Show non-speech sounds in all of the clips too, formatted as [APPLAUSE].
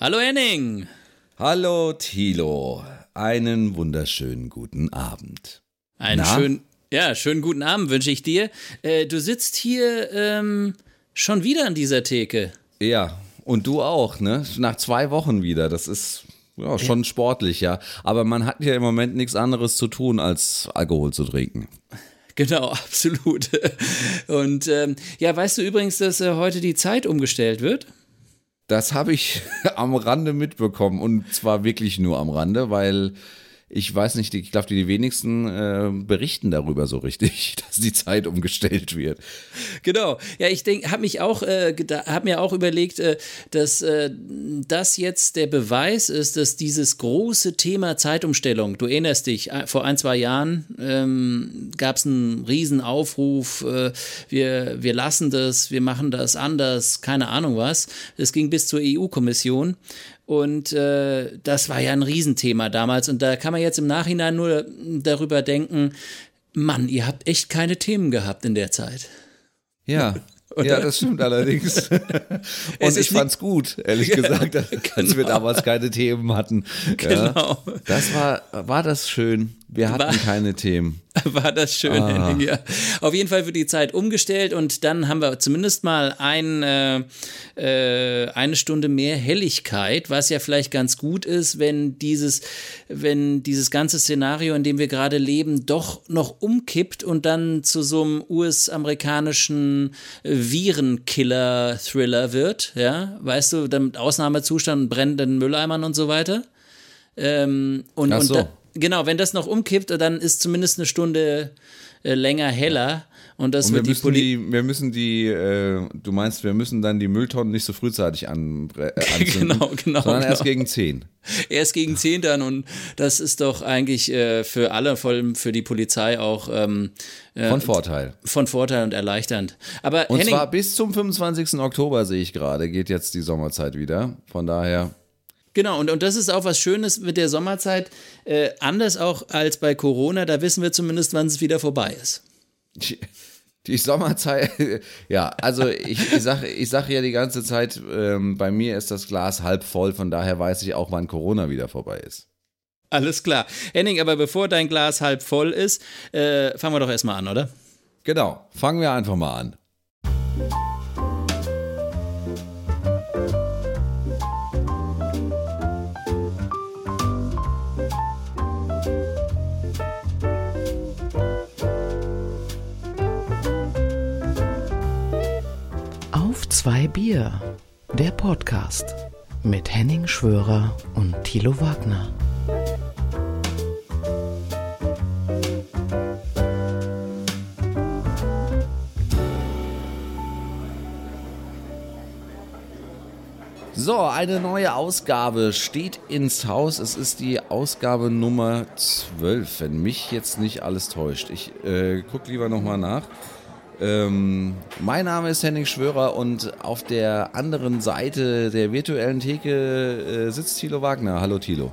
Hallo Henning. Hallo Thilo. Einen wunderschönen guten Abend. Einen schönen, ja, schönen guten Abend wünsche ich dir. Äh, du sitzt hier ähm, schon wieder an dieser Theke. Ja, und du auch, ne? Nach zwei Wochen wieder. Das ist ja, schon sportlich, ja. Aber man hat ja im Moment nichts anderes zu tun, als Alkohol zu trinken. Genau, [LAUGHS] absolut. Und ähm, ja, weißt du übrigens, dass äh, heute die Zeit umgestellt wird? Das habe ich [LAUGHS] am Rande mitbekommen und zwar wirklich nur am Rande, weil ich weiß nicht, ich glaube, die wenigsten äh, berichten darüber so richtig, [LAUGHS] dass die Zeit umgestellt wird. Genau. Ja, ich denke, habe mich auch, äh, habe mir auch überlegt, äh, dass äh, das jetzt der Beweis ist, dass dieses große Thema Zeitumstellung, du erinnerst dich, äh, vor ein, zwei Jahren ähm, gab es einen Riesenaufruf, äh, wir, wir lassen das, wir machen das anders, keine Ahnung was. Es ging bis zur EU-Kommission und äh, das war ja ein Riesenthema damals. Und da kann man jetzt im Nachhinein nur darüber denken, Mann, ihr habt echt keine Themen gehabt in der Zeit. Ja, [LAUGHS] oder? Ja, das stimmt allerdings. [LAUGHS] Und ich fand's gut, ehrlich [LAUGHS] gesagt, dass genau. wir damals keine Themen hatten. Ja, genau. Das war, war das schön. Wir hatten war, keine Themen. [LAUGHS] War das schön, ah. Henning, [LAUGHS] ja. Auf jeden Fall wird die Zeit umgestellt und dann haben wir zumindest mal ein, äh, äh, eine Stunde mehr Helligkeit, was ja vielleicht ganz gut ist, wenn dieses, wenn dieses ganze Szenario, in dem wir gerade leben, doch noch umkippt und dann zu so einem US-amerikanischen Virenkiller-Thriller wird, ja, weißt du, dann mit Ausnahmezustand, brennenden Mülleimern und so weiter. Ähm, und, so. und da, genau, wenn das noch umkippt, dann ist zumindest eine Stunde äh, länger heller. Und das und wir müssen die, die, wir müssen die, äh, du meinst, wir müssen dann die Mülltonnen nicht so frühzeitig an, äh, [LAUGHS] anzünden, genau, genau, sondern genau. [LAUGHS] erst gegen 10. Erst gegen 10 dann und das ist doch eigentlich äh, für alle, vor allem für die Polizei auch ähm, äh, von Vorteil. Von Vorteil und erleichternd. Aber und Henning, zwar bis zum 25. Oktober sehe ich gerade, geht jetzt die Sommerzeit wieder. Von daher Genau, und, und das ist auch was Schönes mit der Sommerzeit. Äh, anders auch als bei Corona, da wissen wir zumindest, wann es wieder vorbei ist. Die, Sommerzeit, [LAUGHS] ja, also ich, ich sage ich sag ja die ganze Zeit, ähm, bei mir ist das Glas halb voll, von daher weiß ich auch, wann Corona wieder vorbei ist. Alles klar. Henning, aber bevor dein Glas halb voll ist, äh, fangen wir doch erstmal an, oder? Genau, fangen wir einfach mal an. Zwei Bier, der Podcast mit Henning Schwörer und Thilo Wagner. So, eine neue Ausgabe steht ins Haus. Es ist die Ausgabe Nummer 12, wenn mich jetzt nicht alles täuscht. Ich äh, gucke lieber nochmal nach. Ähm, mein Name ist Henning Schwörer und auf der anderen Seite der virtuellen Theke äh, sitzt Thilo Wagner. Hallo Thilo.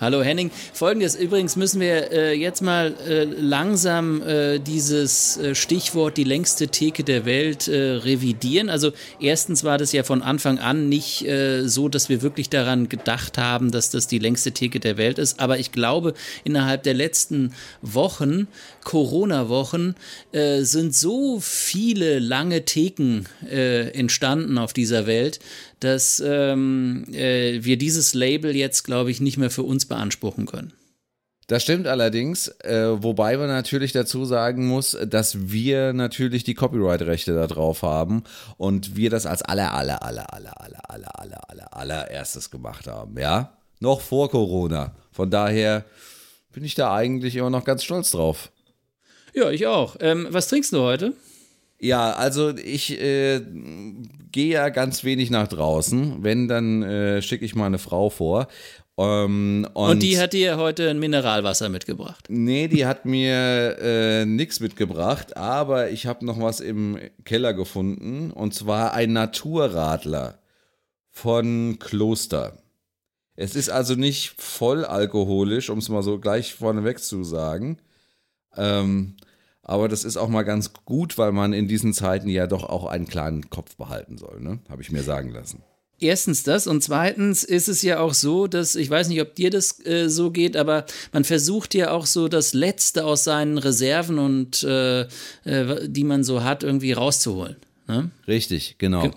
Hallo Henning. Folgendes, übrigens müssen wir äh, jetzt mal äh, langsam äh, dieses äh, Stichwort die längste Theke der Welt äh, revidieren. Also erstens war das ja von Anfang an nicht äh, so, dass wir wirklich daran gedacht haben, dass das die längste Theke der Welt ist. Aber ich glaube, innerhalb der letzten Wochen, Corona-Wochen, sind so viele lange Theken entstanden auf dieser Welt, dass ähm, äh, wir dieses Label jetzt, glaube ich, nicht mehr für uns beanspruchen können. Das stimmt allerdings, äh, wobei man natürlich dazu sagen muss, dass wir natürlich die Copyright-Rechte da drauf haben und wir das als aller, aller, aller, aller, aller, aller, aller, aller, allererstes gemacht haben, ja? Noch vor Corona. Von daher bin ich da eigentlich immer noch ganz stolz drauf. Ja, ich auch. Ähm, was trinkst du heute? Ja, also ich äh, gehe ja ganz wenig nach draußen. Wenn, dann äh, schicke ich mal eine Frau vor. Ähm, und, und, die hat dir heute ein Mineralwasser mitgebracht? Nee, die hat mir äh, nichts mitgebracht, aber ich habe noch was im Keller gefunden. Und zwar ein Naturradler von Kloster. Es ist also nicht voll alkoholisch, um es mal so gleich vorneweg zu sagen. Ähm, aber das ist auch mal ganz gut, weil man in diesen Zeiten ja doch auch einen kleinen Kopf behalten soll, ne? Habe ich mir sagen lassen. Erstens das und zweitens ist es ja auch so, dass ich weiß nicht, ob dir das äh, so geht, aber man versucht ja auch so das Letzte aus seinen Reserven und äh, äh, die man so hat irgendwie rauszuholen. Ne? Richtig, genau. Ge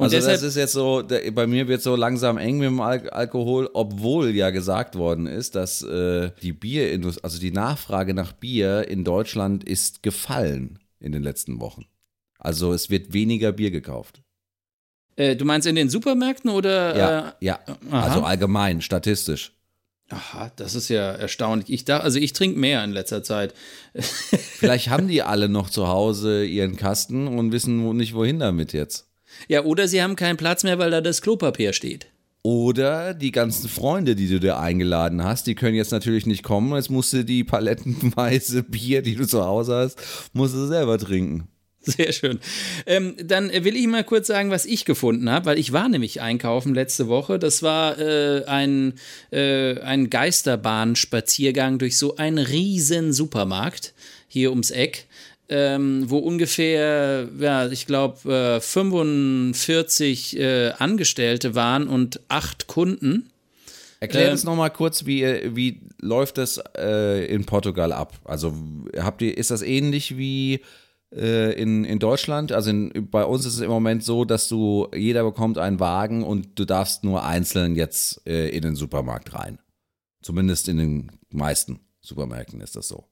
und also das ist jetzt so, bei mir wird so langsam eng mit dem Al Alkohol, obwohl ja gesagt worden ist, dass äh, die Bierindustrie, also die Nachfrage nach Bier in Deutschland ist gefallen in den letzten Wochen. Also es wird weniger Bier gekauft. Äh, du meinst in den Supermärkten oder? Ja, äh, ja. also allgemein, statistisch. Aha, das ist ja erstaunlich. Ich dachte, also ich trinke mehr in letzter Zeit. [LAUGHS] Vielleicht haben die alle noch zu Hause ihren Kasten und wissen nicht, wohin damit jetzt. Ja, oder sie haben keinen Platz mehr, weil da das Klopapier steht. Oder die ganzen Freunde, die du dir eingeladen hast, die können jetzt natürlich nicht kommen. Jetzt musst du die palettenweise [LAUGHS] Bier, die du zu Hause hast, musst du selber trinken. Sehr schön. Ähm, dann will ich mal kurz sagen, was ich gefunden habe, weil ich war nämlich einkaufen letzte Woche. Das war äh, ein, äh, ein Geisterbahnspaziergang durch so einen riesen Supermarkt hier ums Eck ähm, wo ungefähr, ja, ich glaube, äh, 45 äh, Angestellte waren und acht Kunden. Erklär ähm, uns nochmal kurz, wie, wie läuft das äh, in Portugal ab? Also habt ihr, ist das ähnlich wie äh, in, in Deutschland? Also in, bei uns ist es im Moment so, dass du, jeder bekommt einen Wagen und du darfst nur einzeln jetzt äh, in den Supermarkt rein. Zumindest in den meisten Supermärkten ist das so.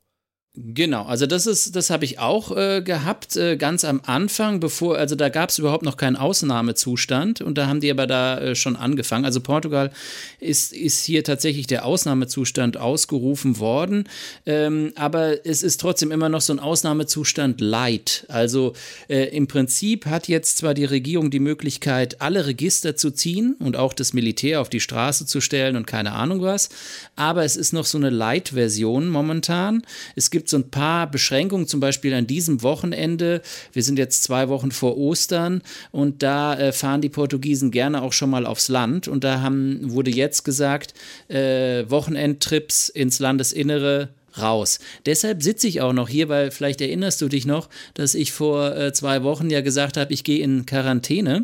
Genau, also das ist, das habe ich auch äh, gehabt, äh, ganz am Anfang, bevor, also da gab es überhaupt noch keinen Ausnahmezustand und da haben die aber da äh, schon angefangen. Also Portugal ist, ist hier tatsächlich der Ausnahmezustand ausgerufen worden, ähm, aber es ist trotzdem immer noch so ein Ausnahmezustand light. Also äh, im Prinzip hat jetzt zwar die Regierung die Möglichkeit, alle Register zu ziehen und auch das Militär auf die Straße zu stellen und keine Ahnung was, aber es ist noch so eine Light-Version momentan. Es gibt gibt so ein paar Beschränkungen, zum Beispiel an diesem Wochenende. Wir sind jetzt zwei Wochen vor Ostern und da äh, fahren die Portugiesen gerne auch schon mal aufs Land. Und da haben, wurde jetzt gesagt, äh, Wochenendtrips ins Landesinnere raus. Deshalb sitze ich auch noch hier, weil vielleicht erinnerst du dich noch, dass ich vor äh, zwei Wochen ja gesagt habe, ich gehe in Quarantäne.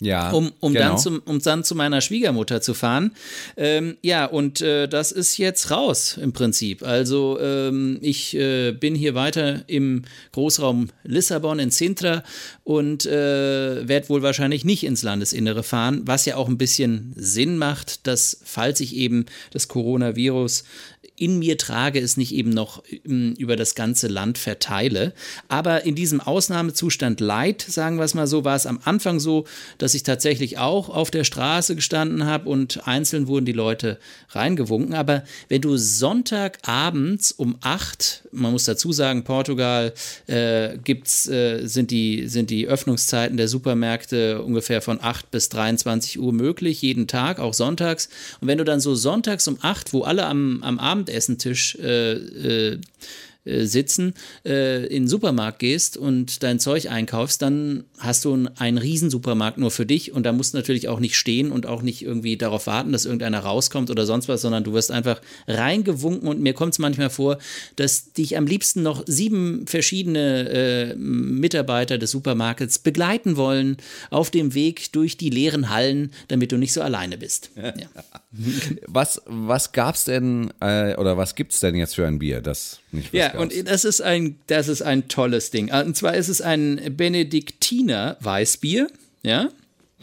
Ja, um, um, genau. dann zum, um dann zu meiner Schwiegermutter zu fahren. Ähm, ja, und äh, das ist jetzt raus im Prinzip. Also ähm, ich äh, bin hier weiter im Großraum Lissabon in Sintra und äh, werde wohl wahrscheinlich nicht ins Landesinnere fahren, was ja auch ein bisschen Sinn macht, dass falls ich eben das Coronavirus in mir trage, es nicht eben noch ähm, über das ganze Land verteile. Aber in diesem Ausnahmezustand Leid, sagen wir es mal so, war es am Anfang so, dass ich tatsächlich auch auf der Straße gestanden habe und einzeln wurden die Leute reingewunken. Aber wenn du Sonntagabends um acht, man muss dazu sagen, Portugal äh, gibt's, äh, sind, die, sind die Öffnungszeiten der Supermärkte ungefähr von 8 bis 23 Uhr möglich, jeden Tag, auch sonntags. Und wenn du dann so sonntags um acht, wo alle am, am Abend Abendessentisch äh, äh, äh, sitzen, äh, in den Supermarkt gehst und dein Zeug einkaufst, dann hast du einen Riesensupermarkt nur für dich und da musst du natürlich auch nicht stehen und auch nicht irgendwie darauf warten, dass irgendeiner rauskommt oder sonst was, sondern du wirst einfach reingewunken und mir kommt es manchmal vor, dass dich am liebsten noch sieben verschiedene äh, Mitarbeiter des Supermarkets begleiten wollen auf dem Weg durch die leeren Hallen, damit du nicht so alleine bist. [LAUGHS] Ja. was was gab's denn äh, oder was gibt's denn jetzt für ein Bier, das Ja, und das ist ein, das ist ein tolles Ding. Und zwar ist es ein Benediktiner Weißbier, ja.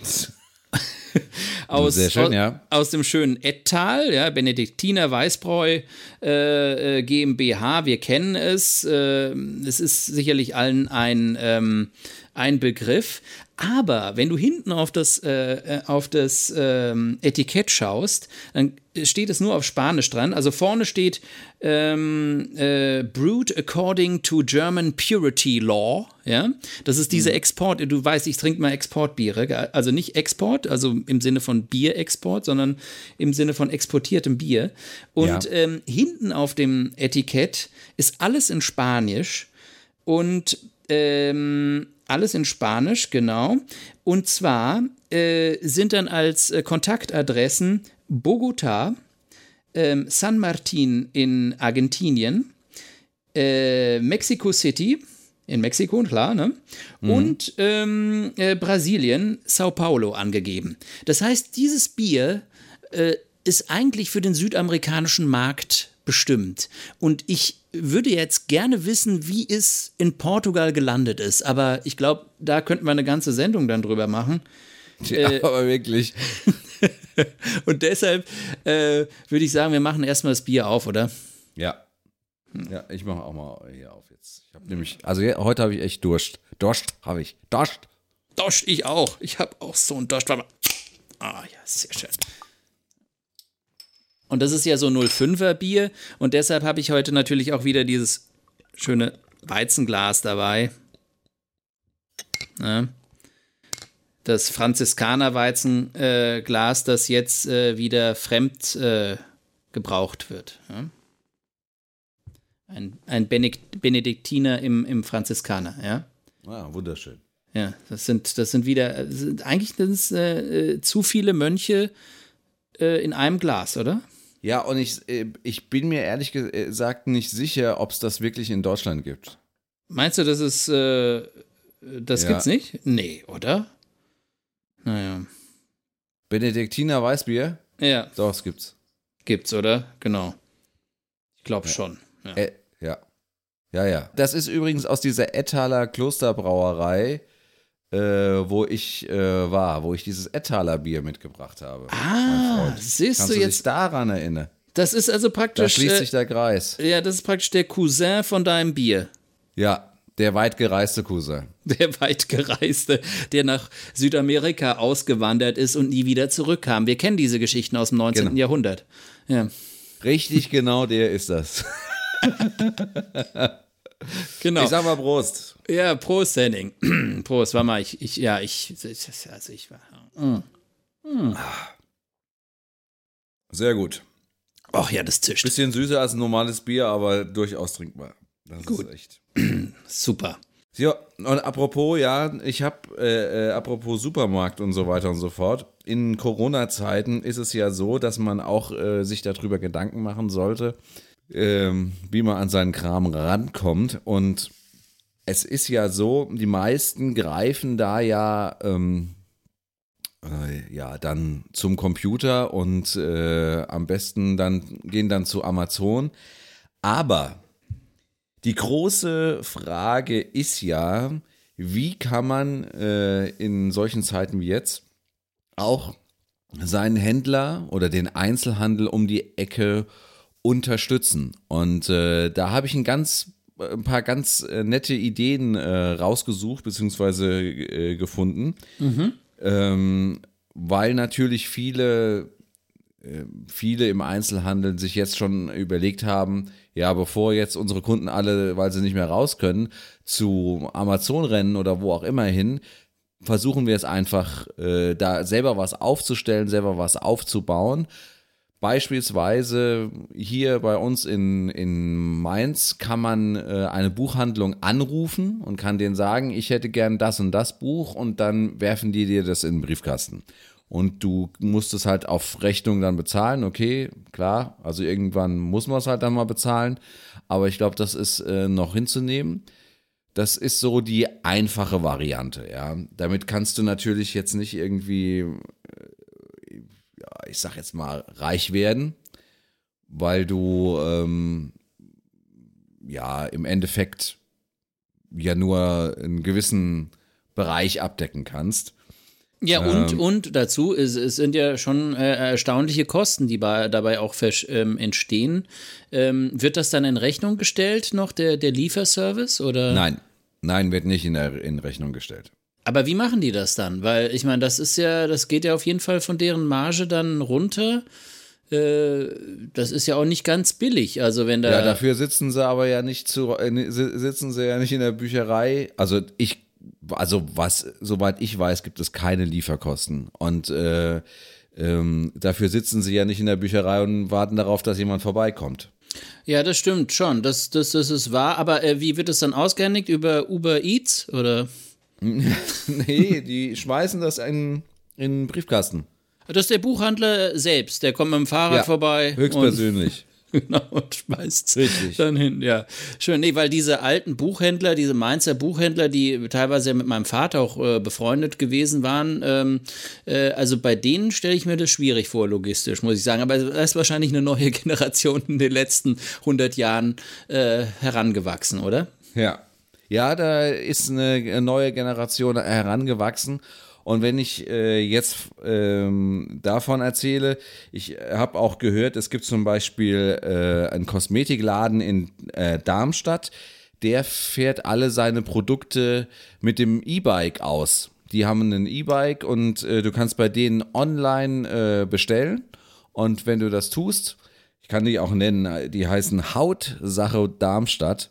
[LAUGHS] aus, Sehr schön, ja. aus dem schönen Ettal, ja, Benediktiner Weißbräu äh, äh GmbH, wir kennen es. Äh, es ist sicherlich allen ein, ähm, ein Begriff. Aber wenn du hinten auf das, äh, äh, auf das ähm, Etikett schaust, dann steht es nur auf Spanisch dran. Also vorne steht ähm, äh, Brewed according to German Purity Law. Ja, das ist diese mhm. Export. Du weißt, ich trinke mal Exportbiere. Also nicht Export, also im Sinne von Bierexport, sondern im Sinne von exportiertem Bier. Und ja. ähm, hinten auf dem Etikett ist alles in Spanisch und ähm, alles in Spanisch, genau. Und zwar äh, sind dann als äh, Kontaktadressen Bogota, äh, San Martin in Argentinien, äh, Mexico City, in Mexiko, klar, ne? Mhm. Und ähm, äh, Brasilien, Sao Paulo angegeben. Das heißt, dieses Bier äh, ist eigentlich für den südamerikanischen Markt bestimmt. Und ich würde jetzt gerne wissen, wie es in Portugal gelandet ist. Aber ich glaube, da könnten wir eine ganze Sendung dann drüber machen. Ja, aber wirklich. [LAUGHS] [LAUGHS] Und deshalb äh, würde ich sagen, wir machen erstmal das Bier auf, oder? Ja. Ja, ich mache auch mal hier auf jetzt. Ich habe nämlich, also ja, heute habe ich echt Durst. Durst habe ich. Durst. Dost, ich auch. Ich habe auch so einen Dost. Warte mal. Ah, ja, sehr schön. Und das ist ja so 05er Bier. Und deshalb habe ich heute natürlich auch wieder dieses schöne Weizenglas dabei. Ja. Das Franziskaner-Weizenglas, das jetzt äh, wieder fremd äh, gebraucht wird. Ja. Ein, ein Benedikt Benediktiner im, im Franziskaner, ja. Ah, wunderschön. Ja, das sind, das sind wieder, das sind eigentlich sind es, äh, äh, zu viele Mönche äh, in einem Glas, oder? Ja, und ich, äh, ich bin mir ehrlich gesagt nicht sicher, ob es das wirklich in Deutschland gibt. Meinst du, das ist, äh, das Ja. gibt's nicht? Nee, oder? Naja. Benediktiner Weißbier? Ja, Doch, es gibt's. gibt's, oder? Genau. Ich glaube schon. Ja. Äh, ja. Ja, ja. Das ist übrigens aus dieser Ettaler Klosterbrauerei, äh, wo ich äh, war, wo ich dieses Ettaler Bier mitgebracht habe. ah, siehst Kannst du du dich jetzt, daran erinnern? das ist also Da praktisch, schließt äh, sich der Kreis. ja, das ist praktisch der Cousin von deinem Bier. Ja, der weit gereiste Cousin. [LAUGHS] Der weitgereiste, der nach Südamerika ausgewandert ist und nie wieder zurückkam. Wir kennen diese Geschichten aus dem 19. Genau. Jahrhundert. Ja, Richtig genau der ist das. [LAUGHS] genau. Ich sag mal Prost. Ja, Prost, Henning. [CLEARS THROAT] Prost, warte mal, ich, ich, ja, ich, also ich war. Sehr gut. Ach ja, das zischt. Bisschen süßer als ein normales Bier, aber durchaus trinkbar. Das Gut. ist echt. [CLEARS THROAT] Super. Ja, und apropos, ja, ich habe, äh, äh, apropos Supermarkt und so weiter und so fort. In Corona-Zeiten ist es ja so, dass man auch äh, sich darüber Gedanken machen sollte, ähm, wie man an seinen Kram rankommt. Und es ist ja so, die meisten greifen da ja, ähm, äh, ja, dann zum Computer und äh, am besten dann gehen dann zu Amazon. Aber die große Frage ist ja, wie kann man äh, in solchen Zeiten wie jetzt auch seinen Händler oder den Einzelhandel um die Ecke unterstützen? Und äh, da habe ich ein ganz ein paar ganz äh, nette Ideen äh, rausgesucht bzw. Äh, gefunden, ähm, weil natürlich viele viele im Einzelhandel sich jetzt schon überlegt haben, ja, bevor jetzt unsere Kunden alle, weil sie nicht mehr raus können, zu Amazon rennen oder wo auch immer hin, versuchen wir es einfach, äh, da selber was aufzustellen, selber was aufzubauen. Beispielsweise hier bei uns in, in Mainz kann man äh, eine Buchhandlung anrufen und kann denen sagen, ich hätte gern das und das Buch und dann werfen die dir das in den Briefkasten. Und du musst es halt auf Rechnung dann bezahlen, okay, klar, also irgendwann muss man es halt dann mal bezahlen, aber ich glaube, das ist äh, noch hinzunehmen. Das ist so die einfache Variante, ja. Damit kannst du natürlich jetzt nicht irgendwie, äh, ja, ich sag jetzt mal, reich werden, weil du ähm, ja im Endeffekt ja nur einen gewissen Bereich abdecken kannst. Ja, und, Ähm. und dazu, es, es sind ja schon äh, erstaunliche Kosten, die bei, dabei auch ähm, entstehen. Ähm, wird das dann in Rechnung gestellt, noch der, der Lieferservice? Oder? Nein, nein, wird nicht in, in Rechnung gestellt. Aber wie machen die das dann? Weil ich meine, das ist ja, das geht ja auf jeden Fall von deren Marge dann runter. Äh, das ist ja auch nicht ganz billig. Also wenn da. Ja, dafür sitzen sie aber ja nicht zu, äh, si- sitzen sie ja nicht in der Bücherei. Also ich, also was, soweit ich weiß, gibt es keine Lieferkosten. Und äh, ähm, dafür sitzen sie ja nicht in der Bücherei und warten darauf, dass jemand vorbeikommt. Ja, das stimmt schon. Das, das, das ist wahr. Aber äh, wie wird es dann ausgehändigt? Über Uber Eats? Oder? [LAUGHS] [LAUGHS] nee, die schmeißen das in, in den Briefkasten. Das ist der Buchhandler selbst. Der kommt mit dem Fahrrad Ja, vorbei. Höchstpersönlich. [LAUGHS] Genau, und schmeißt Richtig. dann hin, ja. Schön, nee, weil diese alten Buchhändler, diese Mainzer Buchhändler, die teilweise mit meinem Vater auch äh, befreundet gewesen waren, ähm, äh, also bei denen stelle ich mir das schwierig vor, logistisch, muss ich sagen. Aber da ist wahrscheinlich eine neue [LAUGHS] Generation in den letzten 100 Jahren äh, herangewachsen, oder? Ja. Ja, da ist eine neue Generation herangewachsen. Und wenn ich äh, jetzt ähm, davon erzähle, ich habe auch gehört, es gibt zum Beispiel äh, einen Kosmetikladen in äh, Darmstadt, der fährt alle seine Produkte mit dem E-Bike aus. Die haben ein E-Bike und äh, du kannst bei denen online äh, bestellen. Und wenn du das tust, ich kann die auch nennen, die heißen Hautsache Darmstadt.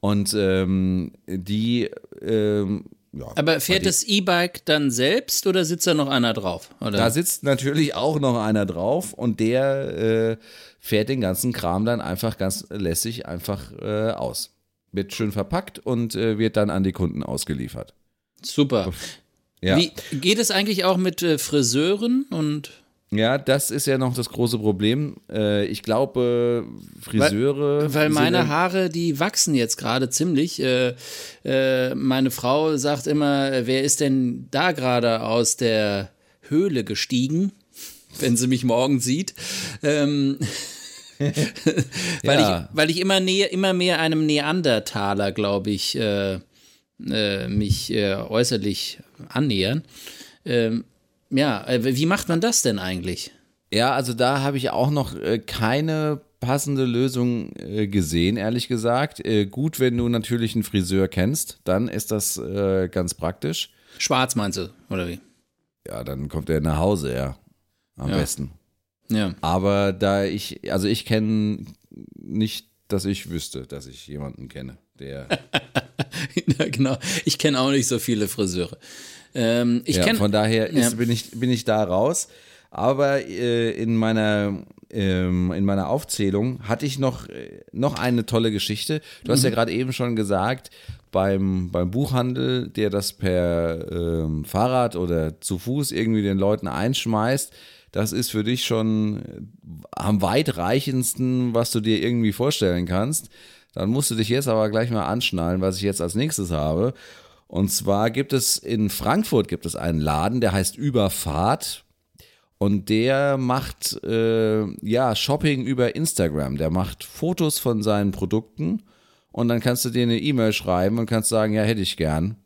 Und ähm, die ähm, ja, Aber fährt das E-Bike dann selbst oder sitzt da noch einer drauf? Oder? Da sitzt natürlich auch noch einer drauf und der äh, fährt den ganzen Kram dann einfach ganz lässig einfach äh, aus. Wird schön verpackt und äh, wird dann an die Kunden ausgeliefert. Super. Ja. Wie geht es eigentlich auch mit äh, Friseuren und Ja, das ist ja noch das große Problem. Äh, ich glaube, Friseure. Weil sind meine Haare, die wachsen jetzt gerade ziemlich. Äh, äh, meine Frau sagt immer, wer ist denn da gerade aus der Höhle gestiegen, [LAUGHS] wenn sie mich morgen sieht? Ähm, [LAUGHS] weil, Ja. ich, weil ich immer, näher, immer mehr einem Neandertaler, glaube ich, äh, mich äh, äußerlich annähern. Ähm, ja, äh, wie macht man das denn eigentlich? Ja, also da habe ich auch noch äh, keine passende Lösung äh, gesehen, ehrlich gesagt. Äh, gut, wenn du natürlich einen Friseur kennst, dann ist das ganz praktisch. Schwarz meinst du, oder wie? Ja, dann kommt er nach Hause, ja. Am Ja. besten. Ja. Aber da ich, also ich kenne nicht, dass ich wüsste, dass ich jemanden kenne, der. [LAUGHS] ja, genau. Ich kenne auch nicht so viele Friseure. Ähm, ich ja, kenne von daher ist, Ja. bin, ich, bin ich da raus. Aber äh, in, meiner, ähm, in meiner Aufzählung hatte ich noch, äh, noch eine tolle Geschichte. Du Mhm. hast ja gerade eben schon gesagt, beim, beim Buchhandel, der das per ähm, Fahrrad oder zu Fuß irgendwie den Leuten einschmeißt, das ist für dich schon äh, am weitreichendsten, was du dir irgendwie vorstellen kannst. Dann musst du dich jetzt aber gleich mal anschnallen, was ich jetzt als nächstes habe. Und zwar gibt es in Frankfurt gibt es einen Laden, der heißt Überfahrt. Und der macht äh, ja Shopping über Instagram. Der macht Fotos von seinen Produkten und dann kannst du dir eine E-Mail schreiben und kannst sagen, ja, hätte ich gern.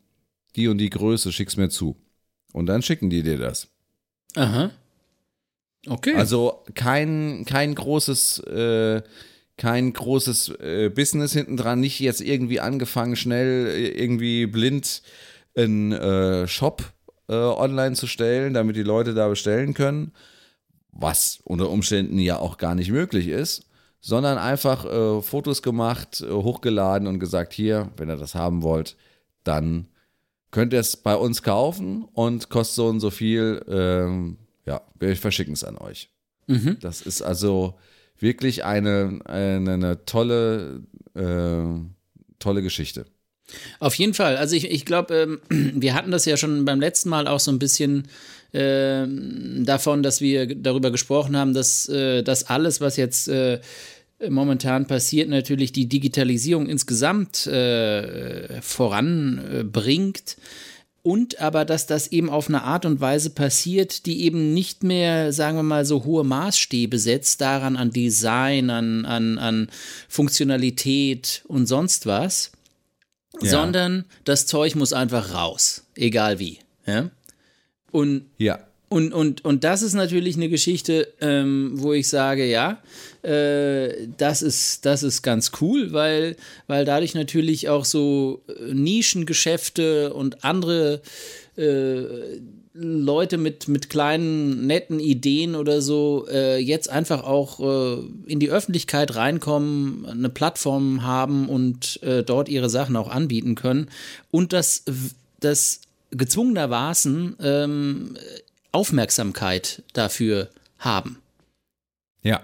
Die und die Größe, schick's mir zu. Und dann schicken die dir das. Aha. Okay. Also kein, kein großes, äh, kein großes äh, Business hinten dran, nicht jetzt irgendwie angefangen, schnell äh, irgendwie blind einen äh, Shop äh, online zu stellen, damit die Leute da bestellen können, was unter Umständen ja auch gar nicht möglich ist, sondern einfach äh, Fotos gemacht, äh, hochgeladen und gesagt, hier, wenn ihr das haben wollt, dann könnt ihr es bei uns kaufen und kostet so und so viel. Ähm, ja, wir verschicken es an euch. Das ist also wirklich eine, eine, eine tolle, äh, tolle Geschichte. Auf jeden Fall. Also ich, ich glaube, ähm, [CLEARS THROAT] wir hatten das ja schon beim letzten Mal auch so ein bisschen ähm, davon, dass wir darüber gesprochen haben, dass äh, das alles, was jetzt äh, momentan passiert, natürlich die Digitalisierung insgesamt äh, voranbringt. Und aber, dass das eben auf eine Art und Weise passiert, die eben nicht mehr, sagen wir mal, so hohe Maßstäbe setzt, daran an Design, an, an, an Funktionalität und sonst was, Ja. sondern das Zeug muss einfach raus, egal wie. Ja? Und Ja. Und, und, und das ist natürlich eine Geschichte, ähm, wo ich sage, ja, äh, das, ist, das ist ganz cool, weil, weil dadurch natürlich auch so äh, Nischengeschäfte und andere äh, Leute mit, mit kleinen, netten Ideen oder so äh, jetzt einfach auch äh, in die Öffentlichkeit reinkommen, eine Plattform haben und äh, dort ihre Sachen auch anbieten können. Und das, das gezwungenermaßen ähm, Aufmerksamkeit dafür haben. Ja.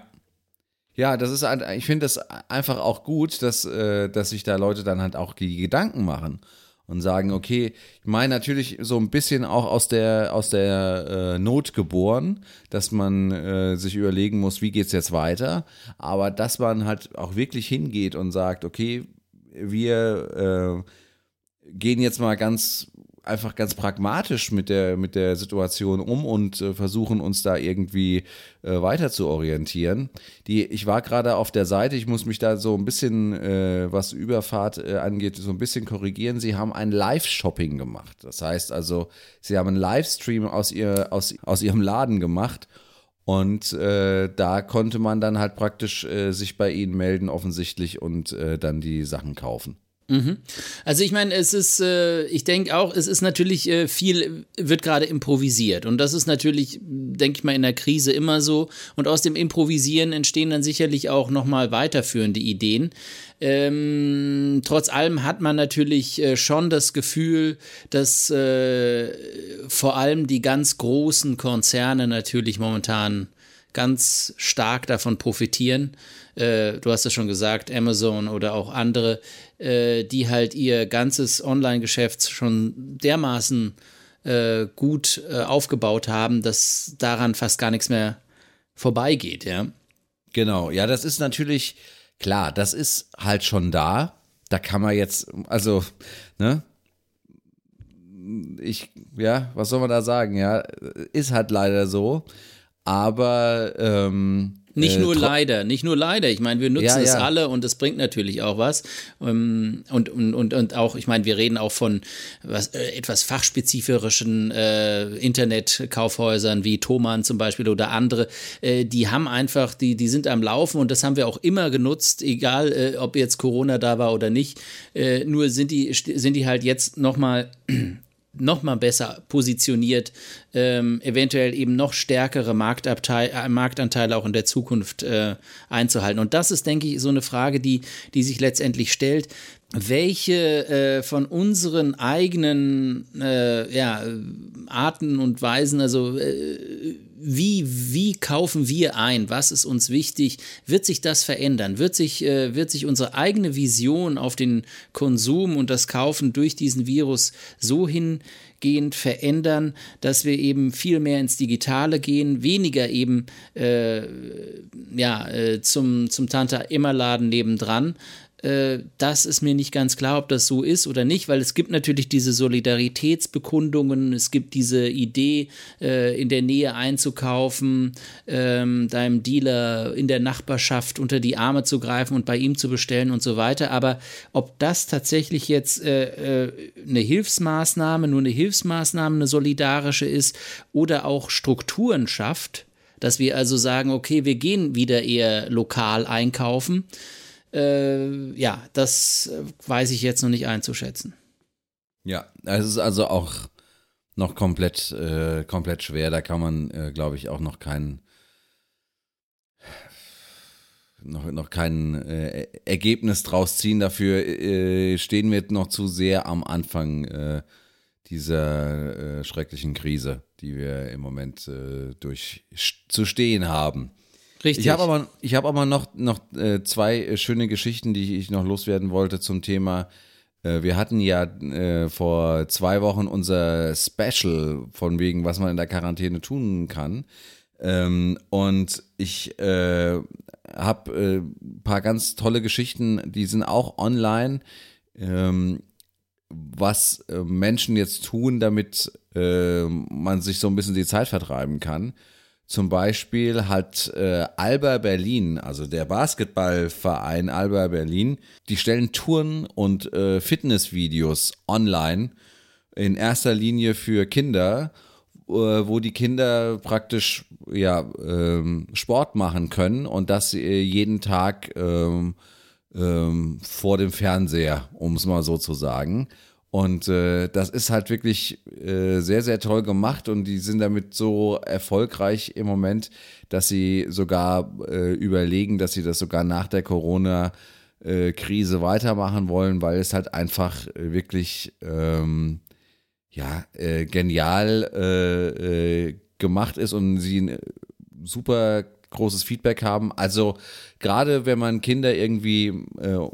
Ja, das ist, ich finde das einfach auch gut, dass, äh, dass sich da Leute dann halt auch die Gedanken machen und sagen, okay, ich meine natürlich so ein bisschen auch aus der, aus der äh, Not geboren, dass man äh, sich überlegen muss, wie geht's jetzt weiter, aber dass man halt auch wirklich hingeht und sagt, okay, wir äh, gehen jetzt mal ganz einfach ganz pragmatisch mit der, mit der Situation um und äh, versuchen uns da irgendwie äh, weiter zu orientieren. Die, ich war gerade auf der Seite, ich muss mich da so ein bisschen, äh, was Überfahrt äh, angeht, so ein bisschen korrigieren. Sie haben ein Live-Shopping gemacht. Das heißt also, sie haben einen Livestream aus, ihr, aus, aus ihrem Laden gemacht. Und äh, da konnte man dann halt praktisch äh, sich bei ihnen melden, offensichtlich, und dann die Sachen kaufen. Mhm. Also ich meine, es ist, äh, ich denke auch, es ist natürlich äh, viel, wird gerade improvisiert und das ist natürlich, denke ich mal, in der Krise immer so und aus dem Improvisieren entstehen dann sicherlich auch nochmal weiterführende Ideen. Ähm, trotz allem hat man natürlich äh, schon das Gefühl, dass äh, vor allem die ganz großen Konzerne natürlich momentan ganz stark davon profitieren. Äh, du hast es schon gesagt, Amazon oder auch andere, äh, die halt ihr ganzes Online-Geschäft schon dermaßen äh, gut äh, aufgebaut haben, dass daran fast gar nichts mehr vorbeigeht, ja. Genau, ja, das ist natürlich klar, das ist halt schon da. Da kann man jetzt, also, ne, ich, ja, was soll man da sagen? Ja, ist halt leider so. Aber ähm, nicht äh, nur leider, nicht nur leider. Ich meine, wir nutzen ja, es ja. alle und es bringt natürlich auch was. Ähm, und, und, und, und auch, ich meine, wir reden auch von was, äh, etwas fachspezifischen äh, Internetkaufhäusern wie Thomann zum Beispiel oder andere. Äh, die haben einfach, die, die sind am Laufen und das haben wir auch immer genutzt, egal äh, ob jetzt Corona da war oder nicht. Äh, nur sind die, sind die halt jetzt nochmal noch mal besser positioniert, ähm, eventuell eben noch stärkere Marktabteil, äh, Marktanteile auch in der Zukunft äh, einzuhalten. Und das ist, denke ich, so eine Frage, die, die sich letztendlich stellt. Welche äh, von unseren eigenen äh, ja, Arten und Weisen, also äh, wie, wie kaufen wir ein? Was ist uns wichtig? Wird sich das verändern? Wird sich, äh, wird sich unsere eigene Vision auf den Konsum und das Kaufen durch diesen Virus so hingehend verändern, dass wir eben viel mehr ins Digitale gehen, weniger eben äh, ja, äh, zum, zum Tante-Emma-Laden nebendran, das ist mir nicht ganz klar, ob das so ist oder nicht, weil es gibt natürlich diese Solidaritätsbekundungen, es gibt diese Idee, äh, in der Nähe einzukaufen, ähm, deinem Dealer in der Nachbarschaft unter die Arme zu greifen und bei ihm zu bestellen und so weiter. Aber ob das tatsächlich jetzt äh, äh eine Hilfsmaßnahme, nur eine Hilfsmaßnahme, eine solidarische ist oder auch Strukturen schafft, dass wir also sagen, okay, wir gehen wieder eher lokal einkaufen, äh, ja, das äh, weiß ich jetzt noch nicht einzuschätzen. Ja, es ist also auch noch komplett, äh, komplett schwer. Da kann man, äh, glaube ich, auch noch keinen noch, noch kein äh, Ergebnis draus ziehen. Dafür äh, stehen wir noch zu sehr am Anfang äh, dieser äh, schrecklichen Krise, die wir im Moment äh, durch zu stehen haben. Richtig. Ich habe aber, ich hab aber noch, noch äh, zwei äh, schöne Geschichten, die ich noch loswerden wollte zum Thema. Äh, wir hatten ja äh, vor zwei Wochen unser Special von wegen, was man in der Quarantäne tun kann. Ähm, und ich äh, habe ein äh, paar ganz tolle Geschichten, die sind auch online. Ähm, was Menschen jetzt tun, damit man sich so ein bisschen die Zeit vertreiben kann. Zum Beispiel hat äh, Alba Berlin, also der Basketballverein Alba Berlin, die stellen Touren und äh, Fitnessvideos online in erster Linie für Kinder, äh, wo die Kinder praktisch ja ähm, Sport machen können und das äh, jeden Tag ähm, ähm, vor dem Fernseher, um es mal so zu sagen. Und äh, das ist halt wirklich äh, sehr, sehr toll gemacht und die sind damit so erfolgreich im Moment, dass sie sogar äh, überlegen, dass sie das sogar nach der Corona-Krise äh, weitermachen wollen, weil es halt einfach äh, wirklich ähm, ja, äh, genial äh, äh, gemacht ist und sie ein super großes Feedback haben. Also gerade wenn man Kinder irgendwie äh,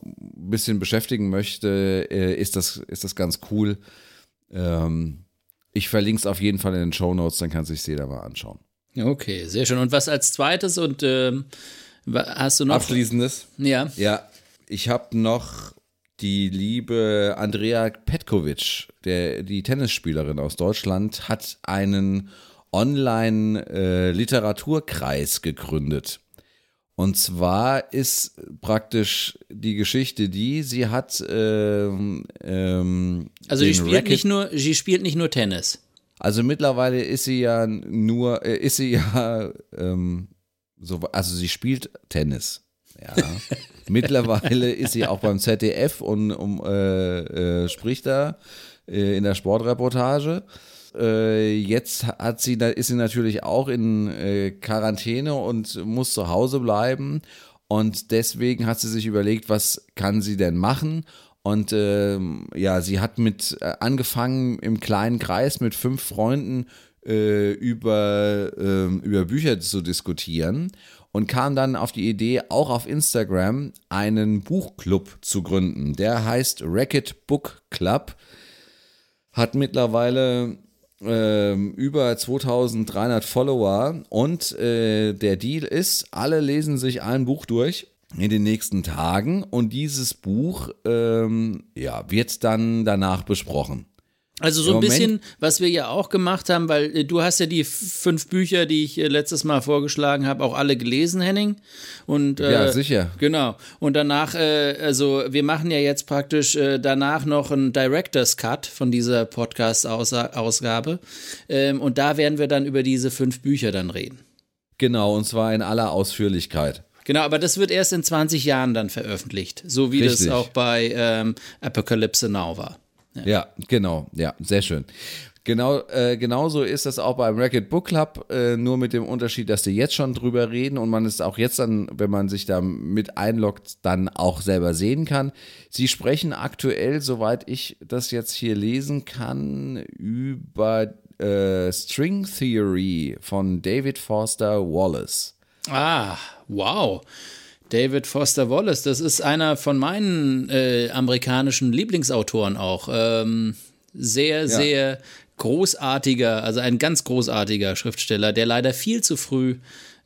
bisschen beschäftigen möchte, äh, ist, das, ist das ganz cool. Ähm, ich verlinke es auf jeden Fall in den Show Notes, dann kann sich jeder mal anschauen. Okay, sehr schön. Und was als zweites und ähm, hast du noch? Abschließendes? Ja. Ja, ich habe noch die liebe Andrea Petkovic, der, die Tennisspielerin aus Deutschland, hat einen Online-Literaturkreis äh, gegründet. Und zwar ist praktisch die Geschichte die, sie hat ähm, ähm, also sie spielt Racket nicht nur, sie spielt nicht nur Tennis. Also mittlerweile ist sie ja nur, äh, ist sie ja ähm, so, also sie spielt Tennis. Ja. [LAUGHS] mittlerweile ist sie auch beim ZDF und um, äh, äh, spricht da äh, in der Sportreportage. Äh, jetzt hat sie, ist sie natürlich auch in äh, Quarantäne und muss zu Hause bleiben. Und deswegen hat sie sich überlegt, was kann sie denn machen? Und ähm, ja, sie hat mit äh, angefangen im kleinen Kreis mit fünf Freunden äh, über, äh, über Bücher zu diskutieren und kam dann auf die Idee, auch auf Instagram einen Buchclub zu gründen. Der heißt Racket Book Club, hat mittlerweile ähm, über 2300 Follower und äh, der Deal ist, alle lesen sich ein Buch durch in den nächsten Tagen und dieses Buch ähm, ja, wird dann danach besprochen. Also so ein bisschen, was wir ja auch gemacht haben, weil äh, du hast ja die fünf Bücher, die ich äh, letztes Mal vorgeschlagen habe, auch alle gelesen, Henning. Und, äh, ja, sicher. Genau. Und danach, äh, also wir machen ja jetzt praktisch äh, danach noch einen Director's Cut von dieser Podcast-Ausgabe. Ähm, und da werden wir dann über diese fünf Bücher dann reden. Genau, und zwar in aller Ausführlichkeit. Genau, aber das wird erst in 20 Jahren dann veröffentlicht, so wie Richtig. das auch bei ähm, Apocalypse Now war. Ja. ja, genau, ja, sehr schön. Genau, äh, genauso ist das auch beim Racket Book Club, äh, nur mit dem Unterschied, dass wir jetzt schon drüber reden und man es auch jetzt dann, wenn man sich da mit einloggt, dann auch selber sehen kann. Sie sprechen aktuell, soweit ich das jetzt hier lesen kann, über äh, String Theory von David Foster Wallace. Ah, wow. David Foster Wallace, das ist einer von meinen äh, amerikanischen Lieblingsautoren auch. Ähm, sehr, ja. sehr großartiger, also ein ganz großartiger Schriftsteller, der leider viel zu früh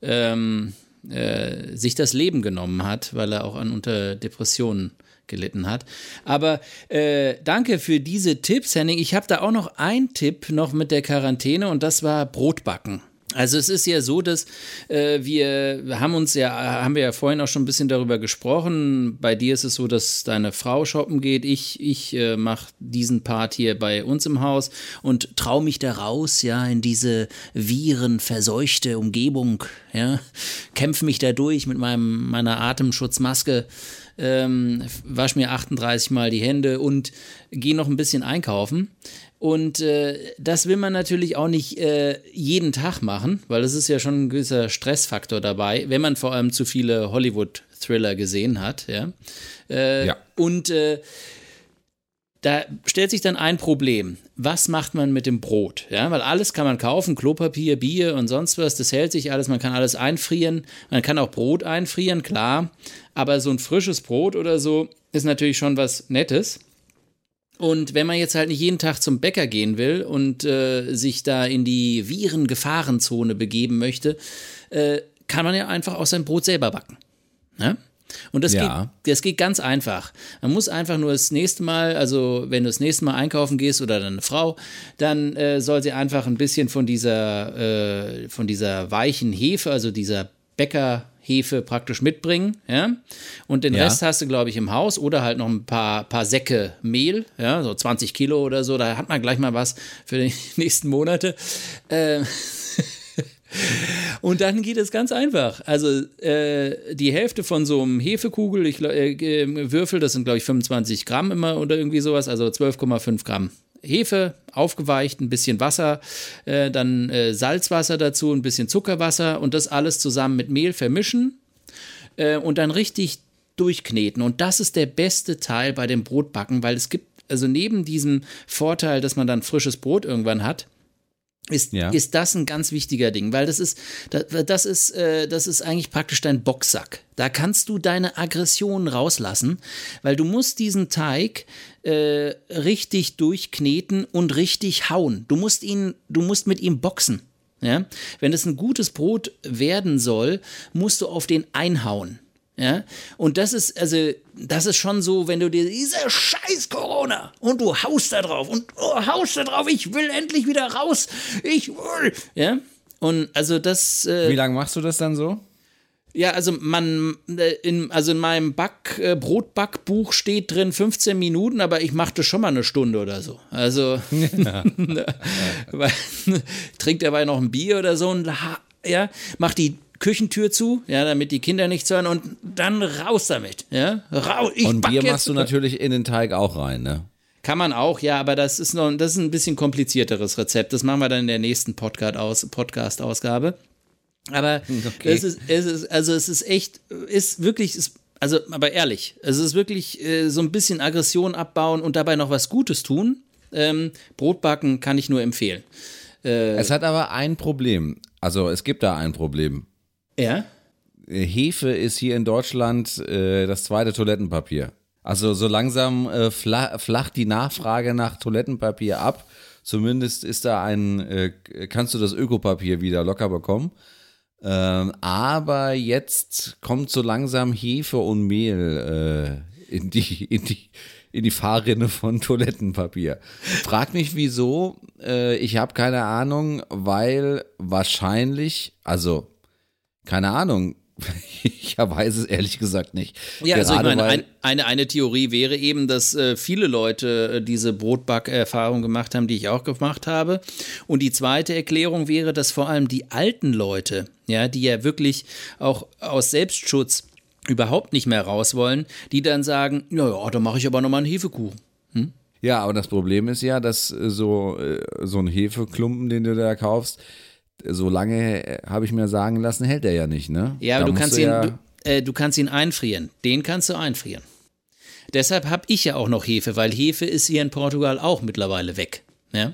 ähm, äh, sich das Leben genommen hat, weil er auch an unter Depressionen gelitten hat. Aber äh, danke für diese Tipps, Henning. Ich habe da auch noch einen Tipp noch mit der Quarantäne und das war Brotbacken. Also es ist ja so, dass äh, wir haben uns ja, haben wir ja vorhin auch schon ein bisschen darüber gesprochen. Bei dir ist es so, dass deine Frau shoppen geht. Ich, ich äh, mache diesen Part hier bei uns im Haus und traue mich da raus, ja, in diese virenverseuchte Umgebung, ja, kämpfe mich da durch mit meinem, meiner Atemschutzmaske. Ähm, wasch mir 38 Mal die Hände und gehe noch ein bisschen einkaufen. Und äh, das will man natürlich auch nicht äh, jeden Tag machen, weil das ist ja schon ein gewisser Stressfaktor dabei, wenn man vor allem zu viele Hollywood-Thriller gesehen hat. Ja. Äh, ja. Und äh, da stellt sich dann ein Problem. Was macht man mit dem Brot? Ja, weil alles kann man kaufen, Klopapier, Bier und sonst was, das hält sich alles, man kann alles einfrieren, man kann auch Brot einfrieren, klar, aber so ein frisches Brot oder so ist natürlich schon was Nettes. Und wenn man jetzt halt nicht jeden Tag zum Bäcker gehen will und äh, sich da in die Viren-Gefahrenzone begeben möchte, äh, kann man ja einfach auch sein Brot selber backen. Ne? Und das, ja. geht, das geht ganz einfach. Man muss einfach nur das nächste Mal, also wenn du das nächste Mal einkaufen gehst oder deine Frau, dann äh, soll sie einfach ein bisschen von dieser, äh, von dieser weichen Hefe, also dieser Bäcker Hefe praktisch mitbringen, ja. Und den ja. Rest hast du, glaube ich, im Haus oder halt noch ein paar, paar Säcke Mehl, ja, so 20 Kilo oder so. Da hat man gleich mal was für die [LAUGHS] nächsten Monate. Äh, [LAUGHS] Und dann geht es ganz einfach. Also äh, die Hälfte von so einem Hefekugel, ich, äh, Würfel, das sind glaube ich 25 Gramm immer oder irgendwie sowas, also 12,5 Gramm Hefe, aufgeweicht, ein bisschen Wasser, äh, dann äh, Salzwasser dazu, ein bisschen Zuckerwasser und das alles zusammen mit Mehl vermischen äh, und dann richtig durchkneten. Und das ist der beste Teil bei dem Brotbacken, weil es gibt, also neben diesem Vorteil, dass man dann frisches Brot irgendwann hat, ist, Ja. ist das ein ganz wichtiger Ding, weil das ist, das, das ist, äh, das ist eigentlich praktisch dein Boxsack. Da kannst du deine Aggressionen rauslassen, weil du musst diesen Teig äh, richtig durchkneten und richtig hauen. Du musst ihn, du musst mit ihm boxen. Ja? Wenn es ein gutes Brot werden soll, musst du auf den einhauen. Ja, und das ist, also, das ist schon so, wenn du dir diese scheiß Corona und du haust da drauf und oh, haust da drauf, ich will endlich wieder raus, ich will, ja, und also das, äh, Wie lange machst du das dann so? ja, also man, äh, in, also in meinem Back, äh, Brotbackbuch steht drin 15 Minuten, aber ich mache das schon mal eine Stunde oder so. Also, [LAUGHS] [LAUGHS] [LAUGHS] trinkt dabei noch ein Bier oder so und ha- ja, mach die Küchentür zu, ja, damit die Kinder nichts hören und dann raus damit, ja, raus. Ich Und Bier machst du natürlich in den Teig auch rein, ne? Kann man auch, ja, aber das ist noch, das ist ein bisschen komplizierteres Rezept. Das machen wir dann in der nächsten Podcast aus, Podcast-Ausgabe. Aber Okay. es ist, es ist, also es ist echt, ist wirklich, ist, also, aber ehrlich, es ist wirklich äh, so ein bisschen Aggression abbauen und dabei noch was Gutes tun. Ähm, Brotbacken kann ich nur empfehlen. Es hat aber ein Problem. Also es gibt da ein Problem. Ja? Äh, Hefe ist hier in Deutschland äh, das zweite Toilettenpapier. Also so langsam äh, fla flacht die Nachfrage nach Toilettenpapier ab. Zumindest ist da ein, äh, kannst du das Ökopapier wieder locker bekommen. Ähm, aber jetzt kommt so langsam Hefe und Mehl äh, in, die, in, die, in die Fahrrinne von Toilettenpapier. Frag mich wieso. Äh, ich habe keine Ahnung, weil wahrscheinlich, also keine Ahnung. [LAUGHS] Ich weiß es ehrlich gesagt nicht. Ja, also ich Gerade meine, ein, eine, eine Theorie wäre eben, dass äh, viele Leute äh, diese Brotback-Erfahrung gemacht haben, die ich auch gemacht habe. Und die zweite Erklärung wäre, dass vor allem die alten Leute, ja, die ja wirklich auch aus Selbstschutz überhaupt nicht mehr raus wollen, die dann sagen, naja, da mache ich aber nochmal einen Hefekuchen. Ja, aber das Problem ist ja, dass äh, so, äh, so ein Hefeklumpen, den du da kaufst, so lange, äh, habe ich mir sagen lassen, hält er ja nicht, ne? Ja, Da aber du kannst, du ihn, ja, du, äh, du kannst ihn einfrieren. Den kannst du einfrieren. Deshalb habe ich ja auch noch Hefe, weil Hefe ist hier in Portugal auch mittlerweile weg. Ja?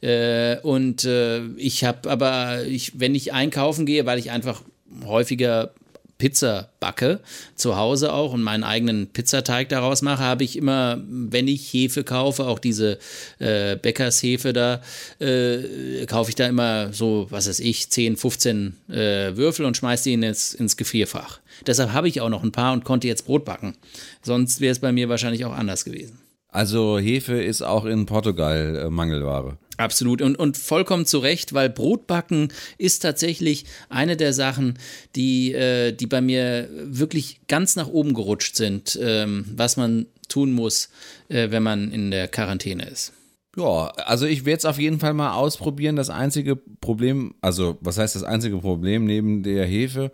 Äh, und äh, ich habe aber, ich, wenn ich einkaufen gehe, weil ich einfach häufiger Pizza backe, zu Hause auch und meinen eigenen Pizzateig daraus mache, habe ich immer, wenn ich Hefe kaufe, auch diese äh, Bäckershefe da, äh, kaufe ich da immer so, was weiß ich, 10, 15 äh, Würfel und schmeiße die in ins, ins Gefrierfach. Deshalb habe ich auch noch ein paar und konnte jetzt Brot backen. Sonst wäre es bei mir wahrscheinlich auch anders gewesen. Also Hefe ist auch in Portugal äh, Mangelware. Absolut und, und vollkommen zu Recht, weil Brotbacken ist tatsächlich eine der Sachen, die, äh, die bei mir wirklich ganz nach oben gerutscht sind, ähm, was man tun muss, äh, wenn man in der Quarantäne ist. Ja, also ich werde es auf jeden Fall mal ausprobieren. Das einzige Problem, also was heißt das einzige Problem neben der Hefe?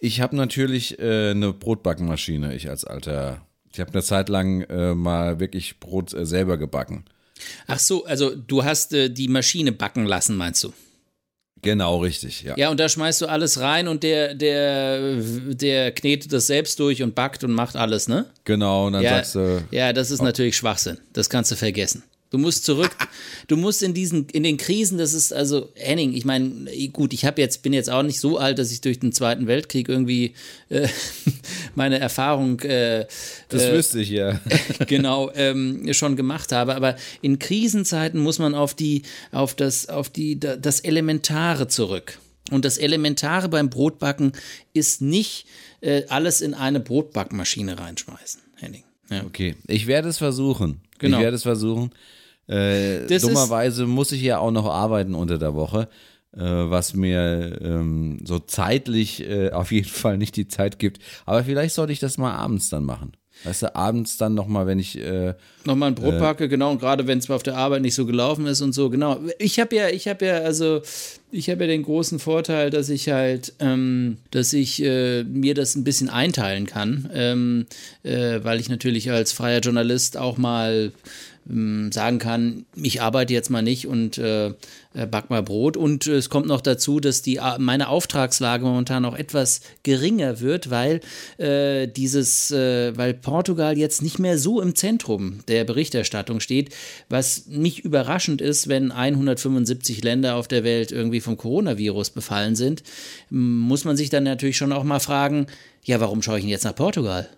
Ich habe natürlich äh, eine Brotbackenmaschine, ich als alter. Ich habe eine Zeit lang äh, mal wirklich Brot äh, selber gebacken. Ach so, also du hast äh, die Maschine backen lassen, meinst du? Genau, richtig, ja. Ja, und da schmeißt du alles rein und der, der, der knetet das selbst durch und backt und macht alles, ne? Genau, und dann Ja, sagst du, ja, das ist natürlich Schwachsinn. Das kannst du vergessen. Du musst zurück, du musst in diesen, in den Krisen, das ist also, Henning, ich meine, gut, ich habe jetzt, bin jetzt auch nicht so alt, dass ich durch den Zweiten Weltkrieg irgendwie äh, [LAUGHS] meine Erfahrung äh, das äh, wüsste ich ja. [LAUGHS] genau ähm, schon gemacht habe. Aber in Krisenzeiten muss man auf die, auf das, auf die, da- das Elementare zurück. Und das Elementare beim Brotbacken ist nicht äh, alles in eine Brotbackmaschine reinschmeißen, Henning. Ja. Okay, ich werde es versuchen. Genau. Ich werde es versuchen. Äh, dummerweise muss ich ja auch noch arbeiten unter der Woche, äh, was mir ähm, so zeitlich äh, auf jeden Fall nicht die Zeit gibt. Aber vielleicht sollte ich das mal abends dann machen. Weißt du, abends dann nochmal, wenn ich äh, Nochmal ein Brot backe, genau, und gerade wenn es auf der Arbeit nicht so gelaufen ist und so, genau. Ich habe ja, ich habe ja, also, ich habe ja den großen Vorteil, dass ich halt, ähm, dass ich äh, mir das ein bisschen einteilen kann, ähm, äh, weil ich natürlich als freier Journalist auch mal sagen kann, ich arbeite jetzt mal nicht und äh, äh back mal Brot. Und äh, es kommt noch dazu, dass die, äh, meine Auftragslage momentan auch etwas geringer wird, weil äh, dieses, weil Portugal jetzt nicht mehr so im Zentrum der Berichterstattung steht, was nicht überraschend ist, wenn 175 Länder auf der Welt irgendwie vom Coronavirus befallen sind, muss man sich dann natürlich schon auch mal fragen, ja, warum schaue ich denn jetzt nach Portugal?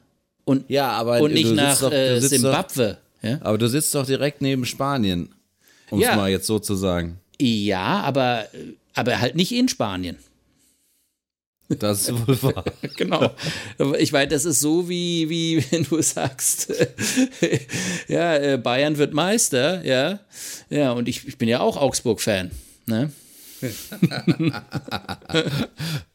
Und, ja, aber und nicht nach doch, Zimbabwe. Ja? Aber du sitzt doch direkt neben Spanien, um es ja. mal jetzt so zu sagen. Ja, aber, aber halt nicht in Spanien. Das ist wohl wahr. [LAUGHS] genau. Ich weiß, das ist so wie, wie wenn du sagst, [LAUGHS] ja, äh, Bayern wird Meister, ja. Ja, und ich, ich bin ja auch Augsburg-Fan. Ne? [LAUGHS]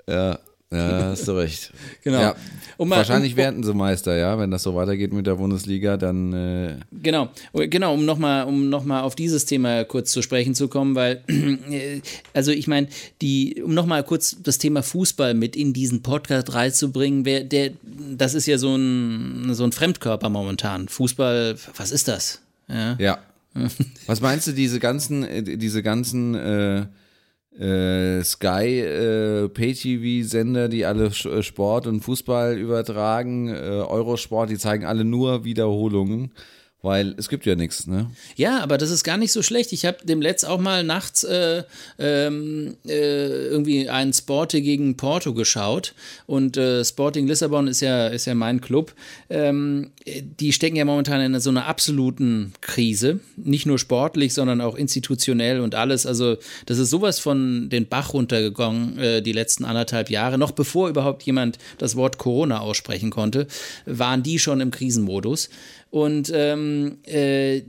ja. Ja, [LAUGHS] hast du recht. genau. Ja, wahrscheinlich um, werden sie Meister, ja, wenn das so weitergeht mit der Bundesliga, dann. Äh genau, genau, um nochmal um noch auf dieses Thema kurz zu sprechen zu kommen, weil, [CLEARS THROAT] also ich meine, die, um nochmal kurz das Thema Fußball mit in diesen Podcast reinzubringen, wer, der, das ist ja so ein, so ein Fremdkörper momentan. Fußball, was ist das? Ja. ja. was meinst du, diese ganzen, äh, diese ganzen äh, äh, Sky äh, Pay-TV-Sender, die alle äh, Sport und Fußball übertragen, äh, Eurosport, die zeigen alle nur Wiederholungen weil es gibt ja nichts, ne? Ja, aber das ist gar nicht so schlecht. Ich habe dem Letzt auch mal nachts äh, ähm, äh, irgendwie ein Sporting gegen Porto geschaut und äh, Sporting Lissabon ist ja, ist ja mein Club. Ähm, die stecken ja momentan in so einer absoluten Krise, nicht nur sportlich, sondern auch institutionell und alles. Also das ist sowas von den Bach runtergegangen äh, die letzten anderthalb Jahre. Noch bevor überhaupt jemand das Wort Corona aussprechen konnte, waren die schon im Krisenmodus. Und ähm, äh,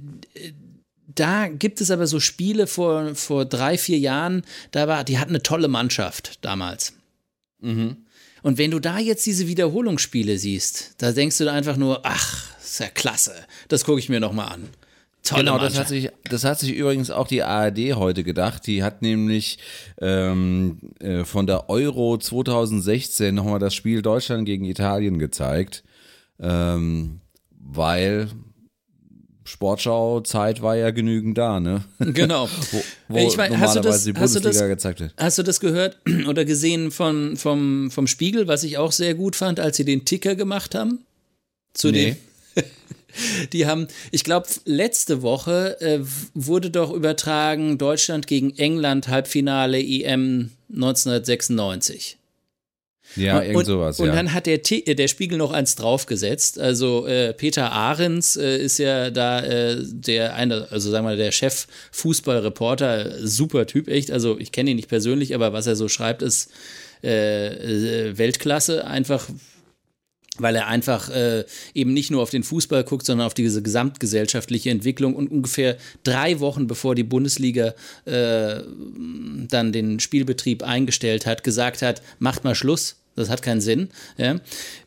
da gibt es aber so Spiele vor, vor drei, vier Jahren, da war, die hatten eine tolle Mannschaft damals. Mhm. Und wenn du da jetzt diese Wiederholungsspiele siehst, da denkst du einfach nur, ach, ist ja klasse, das gucke ich mir nochmal an. Tolle genau, das hat, sich, das hat sich übrigens auch die ARD heute gedacht. Die hat nämlich ähm, äh, von der Euro 2016 nochmal das Spiel Deutschland gegen Italien gezeigt. Ähm, weil Sportschau-Zeit war ja genügend da, ne? Genau. [LAUGHS] wo, wo ich mein, hast du das, die Bundesliga das, gezeigt wird. Hast du das gehört [CLEARS THROAT] oder gesehen von, vom, vom Spiegel, was ich auch sehr gut fand, als sie den Ticker gemacht haben? Zu nee. dem. [LAUGHS] Die haben, ich glaube, letzte Woche äh, wurde doch übertragen Deutschland gegen England Halbfinale EM 1996. Ja, irgend und, sowas. Und ja. dann hat der, äh, der Spiegel noch eins draufgesetzt. Also äh, Peter Ahrens äh, ist ja da äh, der eine, also sagen wir mal, der Chef Fußballreporter, super Typ, echt. Also ich kenne ihn nicht persönlich, aber was er so schreibt, ist äh, äh, Weltklasse. Einfach weil er einfach äh, eben nicht nur auf den Fußball guckt, sondern auf diese gesamtgesellschaftliche Entwicklung und ungefähr drei Wochen bevor die Bundesliga äh, dann den Spielbetrieb eingestellt hat, gesagt hat, macht mal Schluss, das hat keinen Sinn. Ja.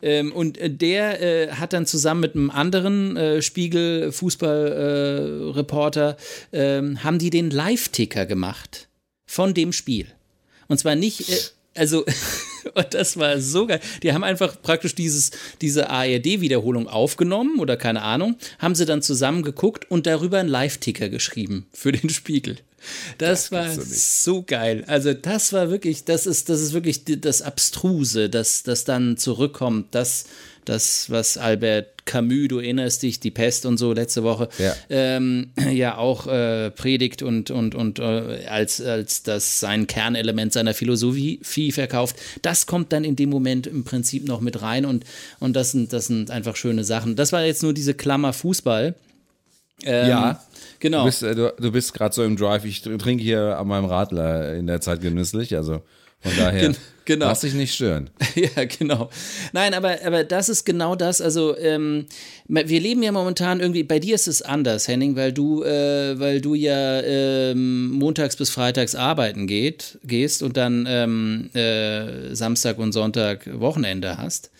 Ähm, und der äh, hat dann zusammen mit einem anderen äh, Spiegel-Fußball-Reporter, äh, ähm, haben die den Live-Ticker gemacht von dem Spiel. Und zwar nicht, äh, also, [LAUGHS] und das war so geil. Die haben einfach praktisch dieses, diese ARD-Wiederholung aufgenommen oder keine Ahnung, haben sie dann zusammen geguckt und darüber einen Live-Ticker geschrieben für den Spiegel. Das, das war so geil. Also das war wirklich, das ist, das ist wirklich das Abstruse, das, das dann zurückkommt, das, das, was Albert Camus, du erinnerst dich, die Pest und so letzte Woche, ja, ähm, [CLEARS THROAT] ja auch äh, predigt und, und, und äh, als, als das sein Kernelement seiner Philosophie verkauft. Das kommt dann in dem Moment im Prinzip noch mit rein und, und das, sind, das sind einfach schöne Sachen. Das war jetzt nur diese Klammer Fußball. Ähm, ja. Genau. Du bist, äh, du, du bist gerade so im Drive. Ich trinke hier an meinem Radler in der Zeit genüsslich. Also von daher genau. lass dich nicht stören. [LAUGHS] ja, genau. Nein, aber, aber das ist genau das. Also ähm, wir leben ja momentan irgendwie, bei dir ist es anders, Henning, weil du, äh, weil du ja ähm, montags bis freitags arbeiten geht, gehst und dann ähm, äh, Samstag und Sonntag Wochenende hast.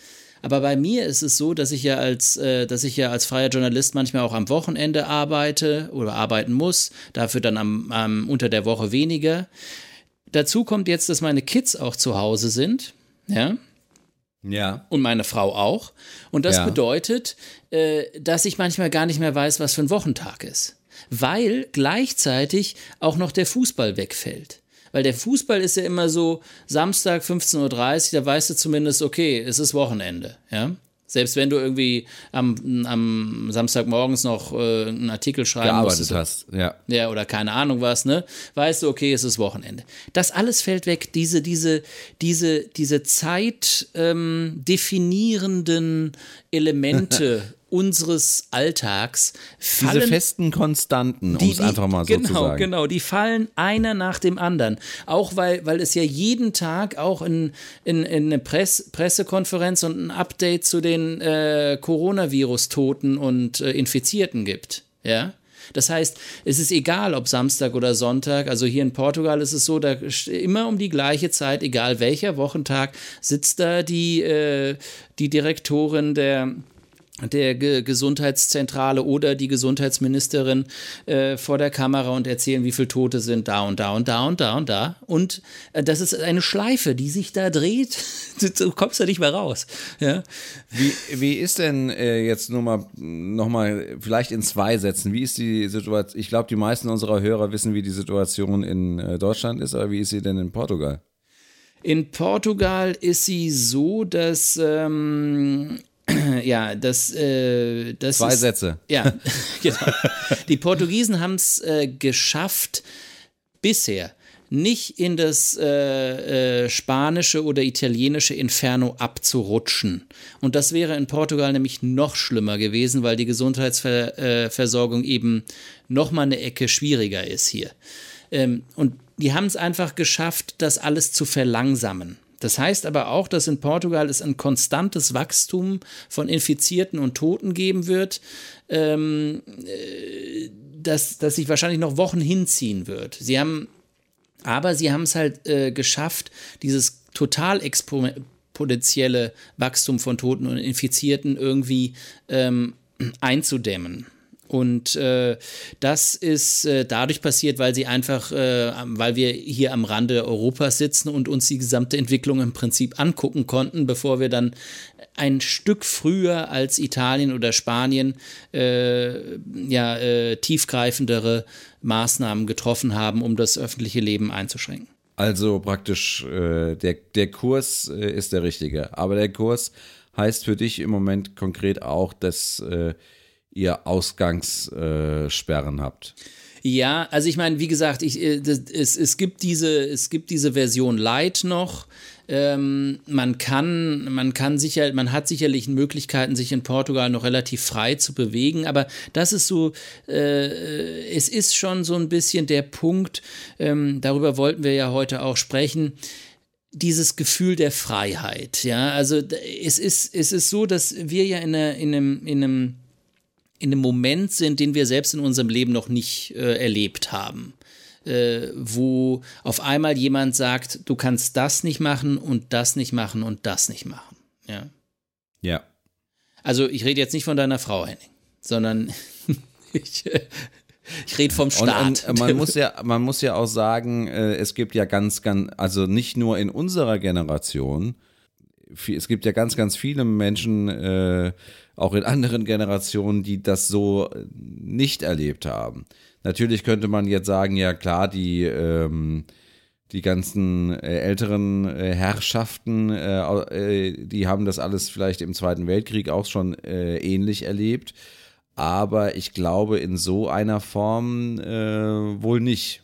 Aber bei mir ist es so, dass ich ja als, äh, dass ich ja als freier Journalist manchmal auch am Wochenende arbeite oder arbeiten muss, dafür dann am, am unter der Woche weniger. Dazu kommt jetzt, dass meine Kids auch zu Hause sind, ja. Ja. Und meine Frau auch. Und das ja. bedeutet, äh, dass ich manchmal gar nicht mehr weiß, was für ein Wochentag ist. weil gleichzeitig auch noch der Fußball wegfällt. Weil der Fußball ist ja immer so Samstag 15.30 Uhr, da weißt du zumindest, okay, es ist Wochenende. Ja? Selbst wenn du irgendwie am, am Samstagmorgens noch äh, einen Artikel schreiben Gearbeitet musst. hast, ja. Ja, oder keine Ahnung was, ne? Weißt du, okay, es ist Wochenende. Das alles fällt weg. Diese, diese, diese, diese Zeit ähm, definierenden [LAUGHS] Elemente unseres Alltags fallen. Diese festen Konstanten, um es einfach mal so genau, zu sagen. Genau, die fallen einer nach dem anderen. Auch weil, weil es ja jeden Tag auch in, in, in eine Press, Pressekonferenz und ein Update zu den äh, Coronavirus-Toten und äh, Infizierten gibt. Ja. Das heißt, es ist egal, ob Samstag oder Sonntag. Also hier in Portugal ist es so, da immer um die gleiche Zeit, egal welcher Wochentag, sitzt da die, äh, die Direktorin der der Ge Gesundheitszentrale oder die Gesundheitsministerin äh, vor der Kamera und erzählen, wie viele Tote sind da und da und da und da und da. Und äh, das ist eine Schleife, die sich da dreht. [LAUGHS] du kommst da nicht mehr raus. Ja? Wie, wie ist denn äh, jetzt nur mal, noch mal vielleicht in zwei Sätzen, wie ist die Situation? Ich glaube, die meisten unserer Hörer wissen, wie die Situation in äh, Deutschland ist, aber wie ist sie denn in Portugal? In Portugal ist sie so, dass ähm, [CLEARS THROAT] ja, das, äh, das Zwei ist, Sätze. [LAUGHS] Ja, [LAUGHS] genau. Die Portugiesen haben es äh, geschafft, bisher nicht in das äh, äh, spanische oder italienische Inferno abzurutschen. Und das wäre in Portugal nämlich noch schlimmer gewesen, weil die Gesundheitsversorgung eben noch mal eine Ecke schwieriger ist hier. Ähm, und die haben es einfach geschafft, das alles zu verlangsamen. Das heißt aber auch, dass in Portugal es ein konstantes Wachstum von Infizierten und Toten geben wird, ähm, äh, das, das sich wahrscheinlich noch Wochen hinziehen wird. Sie haben, aber sie haben es halt äh, geschafft, dieses total exponentielle Wachstum von Toten und Infizierten irgendwie ähm, einzudämmen. Und äh, das ist äh, dadurch passiert, weil sie einfach, äh, weil wir hier am Rande Europas sitzen und uns die gesamte Entwicklung im Prinzip angucken konnten, bevor wir dann ein Stück früher als Italien oder Spanien äh, ja äh, tiefgreifendere Maßnahmen getroffen haben, um das öffentliche Leben einzuschränken. Also praktisch der, der Kurs ist der richtige, aber der Kurs heißt für dich im Moment konkret auch, dass ihr Ausgangssperren habt. Ja, also ich meine, wie gesagt, ich, äh, das, es, es, gibt diese, es gibt diese Version Light noch. Ähm, man kann, man kann sicher, man hat sicherlich Möglichkeiten, sich in Portugal noch relativ frei zu bewegen, aber das ist so, äh, es ist schon so ein bisschen der Punkt, ähm, darüber wollten wir ja heute auch sprechen dieses Gefühl der Freiheit. Ja, also es ist, es ist so, dass wir ja in, einer, in einem, in einem in einem Moment sind, den wir selbst in unserem Leben noch nicht äh, erlebt haben. Äh, wo auf einmal jemand sagt, du kannst das nicht machen und das nicht machen und das nicht machen. Ja. Ja. Also ich rede jetzt nicht von deiner Frau, Henning, sondern [LAUGHS] ich, ich rede vom Staat. Und, und man, muss ja, man muss ja auch sagen, äh, es gibt ja ganz, ganz, also nicht nur in unserer Generation, es gibt ja ganz, ganz viele Menschen, äh, auch in anderen Generationen, die das so nicht erlebt haben. Natürlich könnte man jetzt sagen, ja klar, die, ähm, die ganzen äh, älteren äh, Herrschaften, äh, äh die haben das alles vielleicht im Zweiten Weltkrieg auch schon äh, ähnlich erlebt. Aber ich glaube, in so einer Form äh, wohl nicht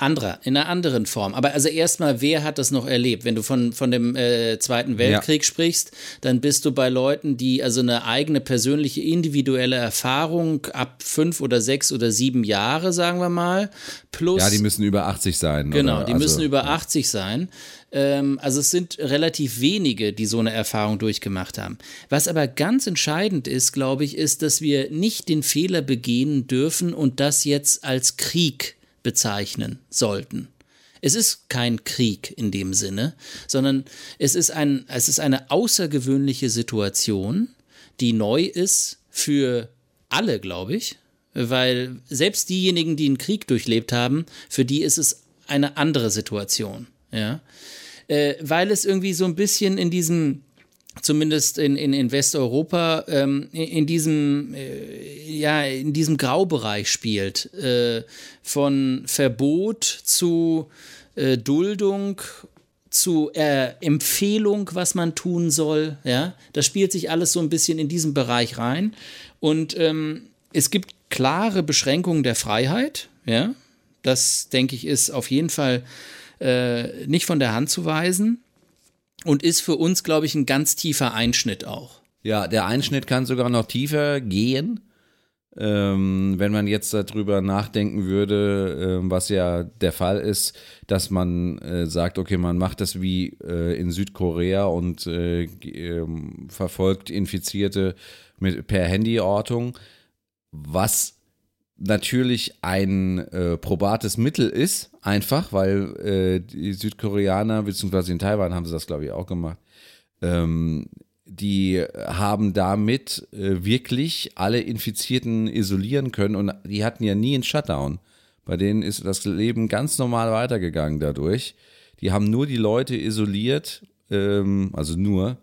anderer, in einer anderen Form. Aber also erstmal, wer hat das noch erlebt? Wenn du von, von dem äh, Zweiten Weltkrieg ja. sprichst, dann bist du bei Leuten, die also eine eigene persönliche, individuelle Erfahrung ab fünf oder sechs oder sieben Jahre, sagen wir mal, plus. Ja, die müssen über 80 sein. Genau, oder? die also, müssen über 80 sein. Ähm, also es sind relativ wenige, die so eine Erfahrung durchgemacht haben. Was aber ganz entscheidend ist, glaube ich, ist, dass wir nicht den Fehler begehen dürfen und das jetzt als Krieg bezeichnen sollten. Es ist kein Krieg in dem Sinne, sondern es ist, ein, es ist eine außergewöhnliche Situation, die neu ist für alle, glaube ich, weil selbst diejenigen, die einen Krieg durchlebt haben, für die ist es eine andere Situation, ja, äh, weil es irgendwie so ein bisschen in diesem zumindest in, in, in Westeuropa, ähm, in, diesem, äh, ja, in diesem Graubereich spielt. Äh, von Verbot zu äh, Duldung zu äh, Empfehlung, was man tun soll. Ja, das spielt sich alles so ein bisschen in diesen Bereich rein. Und ähm, es gibt klare Beschränkungen der Freiheit. Ja, das denke ich ist auf jeden Fall äh, nicht von der Hand zu weisen und ist für uns, glaube ich, ein ganz tiefer Einschnitt auch. Ja, der Einschnitt kann sogar noch tiefer gehen. Ähm, wenn man jetzt darüber nachdenken würde, äh, was ja der Fall ist, dass man äh, sagt, okay, man macht das wie äh, in Südkorea und äh, ähm, verfolgt Infizierte mit, per Handyortung, was natürlich ein äh, probates Mittel ist, einfach, weil äh, die Südkoreaner, beziehungsweise in Taiwan haben sie das, glaube ich, auch gemacht, ähm, die haben damit äh, wirklich alle Infizierten isolieren können und die hatten ja nie einen Shutdown. Bei denen ist das Leben ganz normal weitergegangen dadurch. Die haben nur die Leute isoliert, ähm, also nur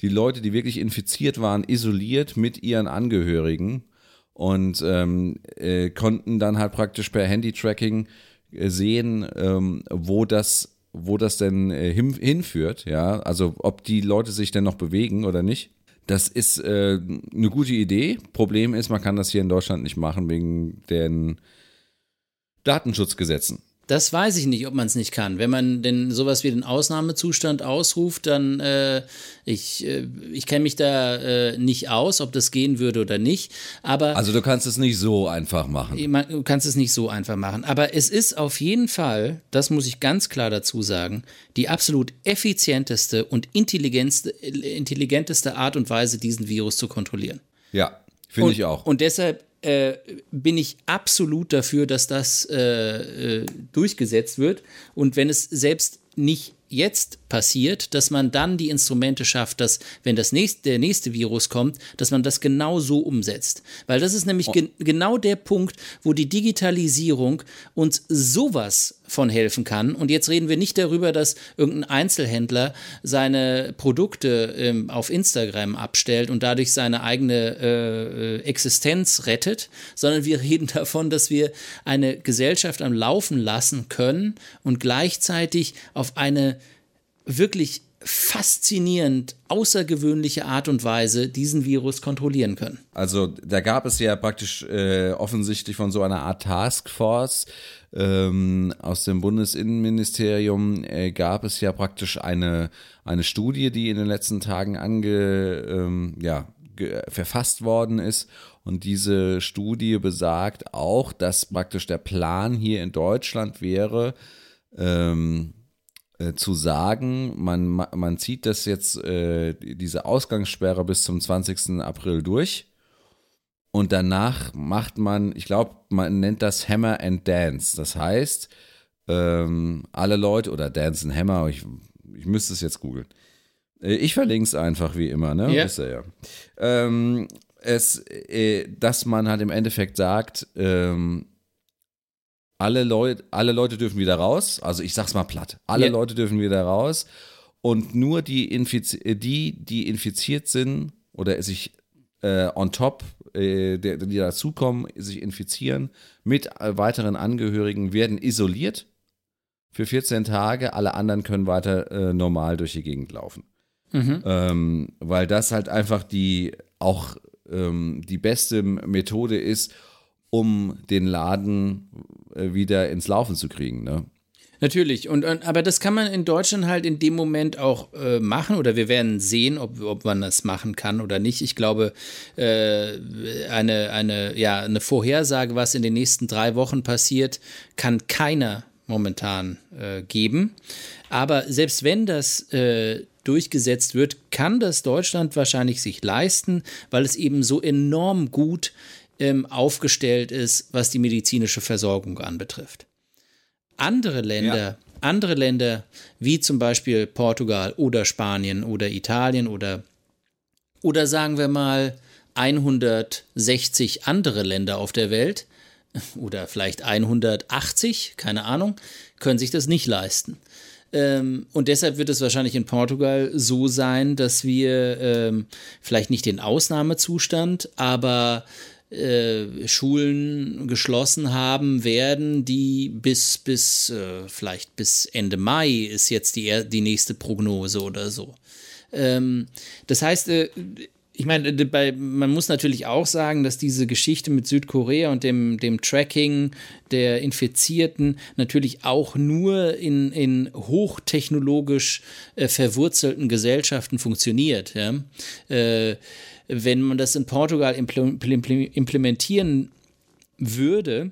die Leute, die wirklich infiziert waren, isoliert mit ihren Angehörigen und ähm, äh, konnten dann halt praktisch per Handy-Tracking äh, sehen, ähm, wo das wo das denn äh, hin, hinführt, ja, also ob die Leute sich denn noch bewegen oder nicht. Das ist äh, eine gute Idee. Problem ist, man kann das hier in Deutschland nicht machen wegen den Datenschutzgesetzen. Das weiß ich nicht, ob man es nicht kann. Wenn man denn sowas wie den Ausnahmezustand ausruft, dann äh, ich, äh, ich kenne mich da äh, nicht aus, ob das gehen würde oder nicht. Aber also du kannst es nicht so einfach machen. Man, du kannst es nicht so einfach machen. Aber es ist auf jeden Fall, das muss ich ganz klar dazu sagen, die absolut effizienteste und intelligenteste Art und Weise, diesen Virus zu kontrollieren. Ja, finde ich auch. Und deshalb äh, bin ich absolut dafür, dass das äh, äh, durchgesetzt wird. Und wenn es selbst nicht jetzt passiert, dass man dann die Instrumente schafft, dass, wenn das nächste, der nächste Virus kommt, dass man das genau so umsetzt. Weil das ist nämlich oh. ge genau der Punkt, wo die Digitalisierung uns sowas von helfen kann. Und jetzt reden wir nicht darüber, dass irgendein Einzelhändler seine Produkte ähm, auf Instagram abstellt und dadurch seine eigene äh, Existenz rettet, sondern wir reden davon, dass wir eine Gesellschaft am Laufen lassen können und gleichzeitig auf eine wirklich faszinierend, außergewöhnliche Art und Weise diesen Virus kontrollieren können. Also da gab es ja praktisch äh, offensichtlich von so einer Art Taskforce ähm, aus dem Bundesinnenministerium äh, gab es ja praktisch eine, eine Studie, die in den letzten Tagen ange, ähm, ja, verfasst worden ist. Und diese Studie besagt auch, dass praktisch der Plan hier in Deutschland wäre, ähm, äh, zu sagen, man, man zieht das jetzt, äh, diese Ausgangssperre bis zum 20. April durch. Und danach macht man, ich glaube, man nennt das Hammer and Dance. Das heißt, ähm, alle Leute, oder Dance and Hammer, ich, ich müsste es jetzt googeln. Äh, ich verlinke es einfach wie immer, ne? Ja. Wisst ihr ja. Ähm, es, äh, dass man halt im Endeffekt sagt, ähm, alle Leute, alle Leute dürfen wieder raus. Also ich sag's mal platt. Alle yeah. Leute dürfen wieder raus. Und nur die, Infiz die, die infiziert sind oder sich äh, on top, äh, die, die dazukommen, sich infizieren, mit äh, weiteren Angehörigen werden isoliert für 14 Tage. Alle anderen können weiter äh, normal durch die Gegend laufen. Mhm. Ähm, weil das halt einfach die auch ähm, die beste Methode ist, um den Laden äh, wieder ins Laufen zu kriegen. Ne? Natürlich, und, aber das kann man in Deutschland halt in dem Moment auch äh, machen oder wir werden sehen, ob, ob man das machen kann oder nicht. Ich glaube, äh, eine, eine, ja, eine Vorhersage, was in den nächsten drei Wochen passiert, kann keiner momentan äh, geben. Aber selbst wenn das äh, durchgesetzt wird, kann das Deutschland wahrscheinlich sich leisten, weil es eben so enorm gut ähm, aufgestellt ist, was die medizinische Versorgung anbetrifft. Andere Länder, ja. andere Länder wie zum Beispiel Portugal oder Spanien oder Italien oder, oder sagen wir mal 160 andere Länder auf der Welt [LAUGHS] oder vielleicht 180, keine Ahnung, können sich das nicht leisten. Ähm, und deshalb wird es wahrscheinlich in Portugal so sein, dass wir ähm, vielleicht nicht den Ausnahmezustand, aber äh, Schulen geschlossen haben werden, die bis, bis äh, vielleicht bis Ende Mai ist jetzt die, die nächste Prognose oder so. Ähm, das heißt, äh, ich meine, bei, man muss natürlich auch sagen, dass diese Geschichte mit Südkorea und dem, dem Tracking der Infizierten natürlich auch nur in, in hochtechnologisch äh, verwurzelten Gesellschaften funktioniert. Ja? Äh, wenn man das in Portugal implementieren würde,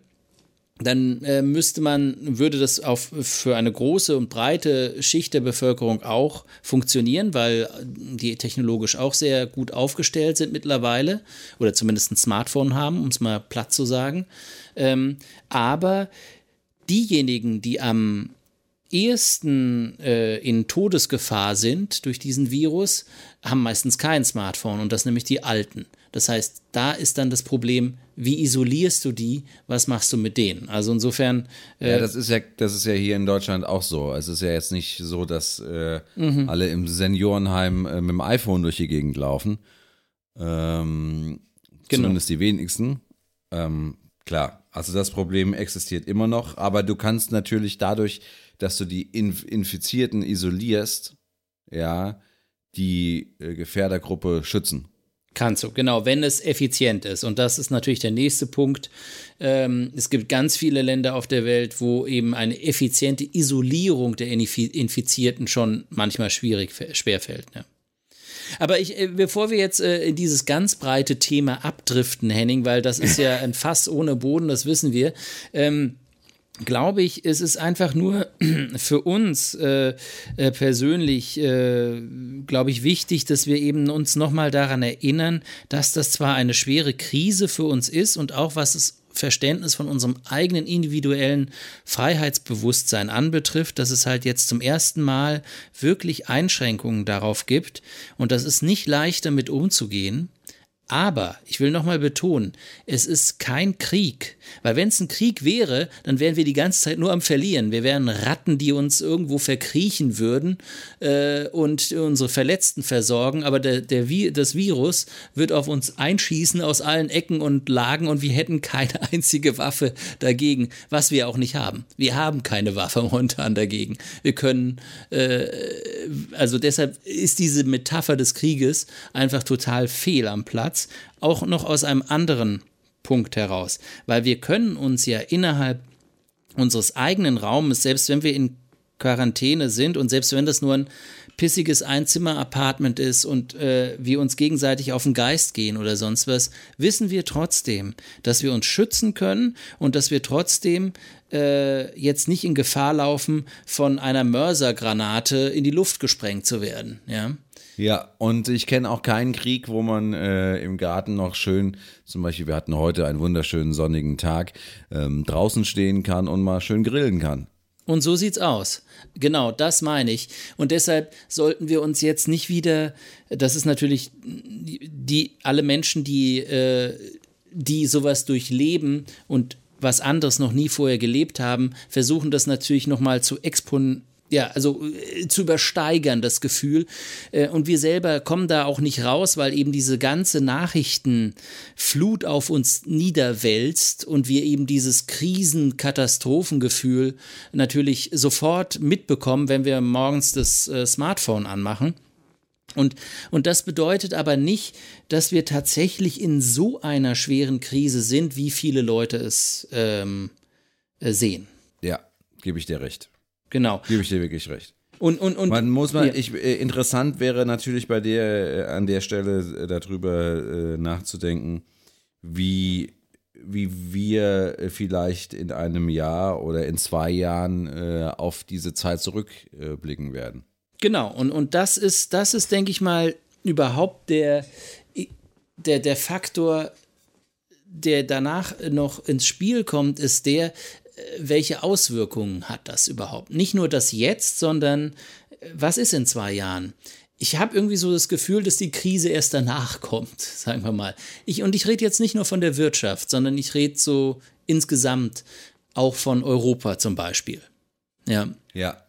dann äh, müsste man, würde das auf, für eine große und breite Schicht der Bevölkerung auch funktionieren, weil die technologisch auch sehr gut aufgestellt sind mittlerweile oder zumindest ein Smartphone haben, um es mal platt zu sagen. Ähm, aber diejenigen, die am ehesten äh, in Todesgefahr sind durch diesen Virus, haben meistens kein Smartphone und das nämlich die alten. Das heißt, da ist dann das Problem, wie isolierst du die, was machst du mit denen? Also insofern. Äh ja, das ist ja, das ist ja hier in Deutschland auch so. Es ist ja jetzt nicht so, dass äh, mhm. alle im Seniorenheim äh, mit dem iPhone durch die Gegend laufen. Ähm, genau. Zumindest die wenigsten. Ähm, klar, also das Problem existiert immer noch, aber du kannst natürlich dadurch, dass du die Inf Infizierten isolierst, ja, die äh, Gefährdergruppe schützen. Kannst du, genau, wenn es effizient ist. Und das ist natürlich der nächste Punkt. Ähm, es gibt ganz viele Länder auf der Welt, wo eben eine effiziente Isolierung der Infizierten schon manchmal schwierig, schwerfällt. Ne? Aber ich, äh, bevor wir jetzt äh, in dieses ganz breite Thema abdriften, Henning, weil das ist ja [LAUGHS] ein Fass ohne Boden, das wissen wir. Ähm, glaube ich, es ist einfach nur [CLEARS THROAT] für uns äh, äh, persönlich, äh, glaube ich, wichtig, dass wir eben uns nochmal daran erinnern, dass das zwar eine schwere Krise für uns ist und auch was es Verständnis von unserem eigenen individuellen Freiheitsbewusstsein anbetrifft, dass es halt jetzt zum ersten Mal wirklich Einschränkungen darauf gibt und das ist nicht leicht damit umzugehen. Aber ich will nochmal betonen, es ist kein Krieg. Weil wenn es ein Krieg wäre, dann wären wir die ganze Zeit nur am Verlieren. Wir wären Ratten, die uns irgendwo verkriechen würden äh, und unsere Verletzten versorgen. Aber der, der, das Virus wird auf uns einschießen aus allen Ecken und Lagen und wir hätten keine [LAUGHS] einzige Waffe dagegen, was wir auch nicht haben. Wir haben keine Waffe momentan dagegen. Wir können, äh, also deshalb ist diese Metapher des Krieges einfach total fehl am Platz. Satz auch noch aus einem anderen Punkt heraus, weil wir können uns ja innerhalb unseres eigenen Raumes, selbst wenn wir in Quarantäne sind und selbst wenn das nur ein pissiges Einzimmer-Apartment ist und äh, wir uns gegenseitig auf den Geist gehen oder sonst was, wissen wir trotzdem, dass wir uns schützen können und dass wir trotzdem äh, jetzt nicht in Gefahr laufen, von einer Mörsergranate in die Luft gesprengt zu werden. Ja. Ja, und ich kenne auch keinen Krieg, wo man äh, im Garten noch schön, zum Beispiel, wir hatten heute einen wunderschönen sonnigen Tag, ähm, draußen stehen kann und mal schön grillen kann. Und so sieht's aus. Genau, das meine ich. Und deshalb sollten wir uns jetzt nicht wieder, das ist natürlich die, alle Menschen, die, äh, die sowas durchleben und was anderes noch nie vorher gelebt haben, versuchen das natürlich nochmal zu expon ja, also äh, zu übersteigern, das Gefühl. Äh, und wir selber kommen da auch nicht raus, weil eben diese ganze Nachrichtenflut auf uns niederwälzt und wir eben dieses Krisenkatastrophengefühl natürlich sofort mitbekommen, wenn wir morgens das äh, Smartphone anmachen. Und, und das bedeutet aber nicht, dass wir tatsächlich in so einer schweren Krise sind, wie viele Leute es ähm, sehen. Ja, gebe ich dir recht. Genau. Gebe ich dir wirklich recht. Und, und, und man muss mal, ja. ich, äh, interessant wäre natürlich bei dir äh, an der Stelle äh, darüber nachzudenken, wie, wie wir vielleicht in einem Jahr oder in zwei Jahren auf diese Zeit zurückblicken werden. Genau, und, und das ist, das ist, denke ich mal, überhaupt der, der, der Faktor, der danach noch ins Spiel kommt, ist der, welche Auswirkungen hat das überhaupt? Nicht nur das Jetzt, sondern äh, was ist in zwei Jahren? Ich habe irgendwie so das Gefühl, dass die Krise erst danach [LAUGHS] kommt, sagen wir mal. Ich, und ich rede jetzt nicht nur von der Wirtschaft, sondern ich rede so insgesamt auch von Europa zum Beispiel. Ja. Ja.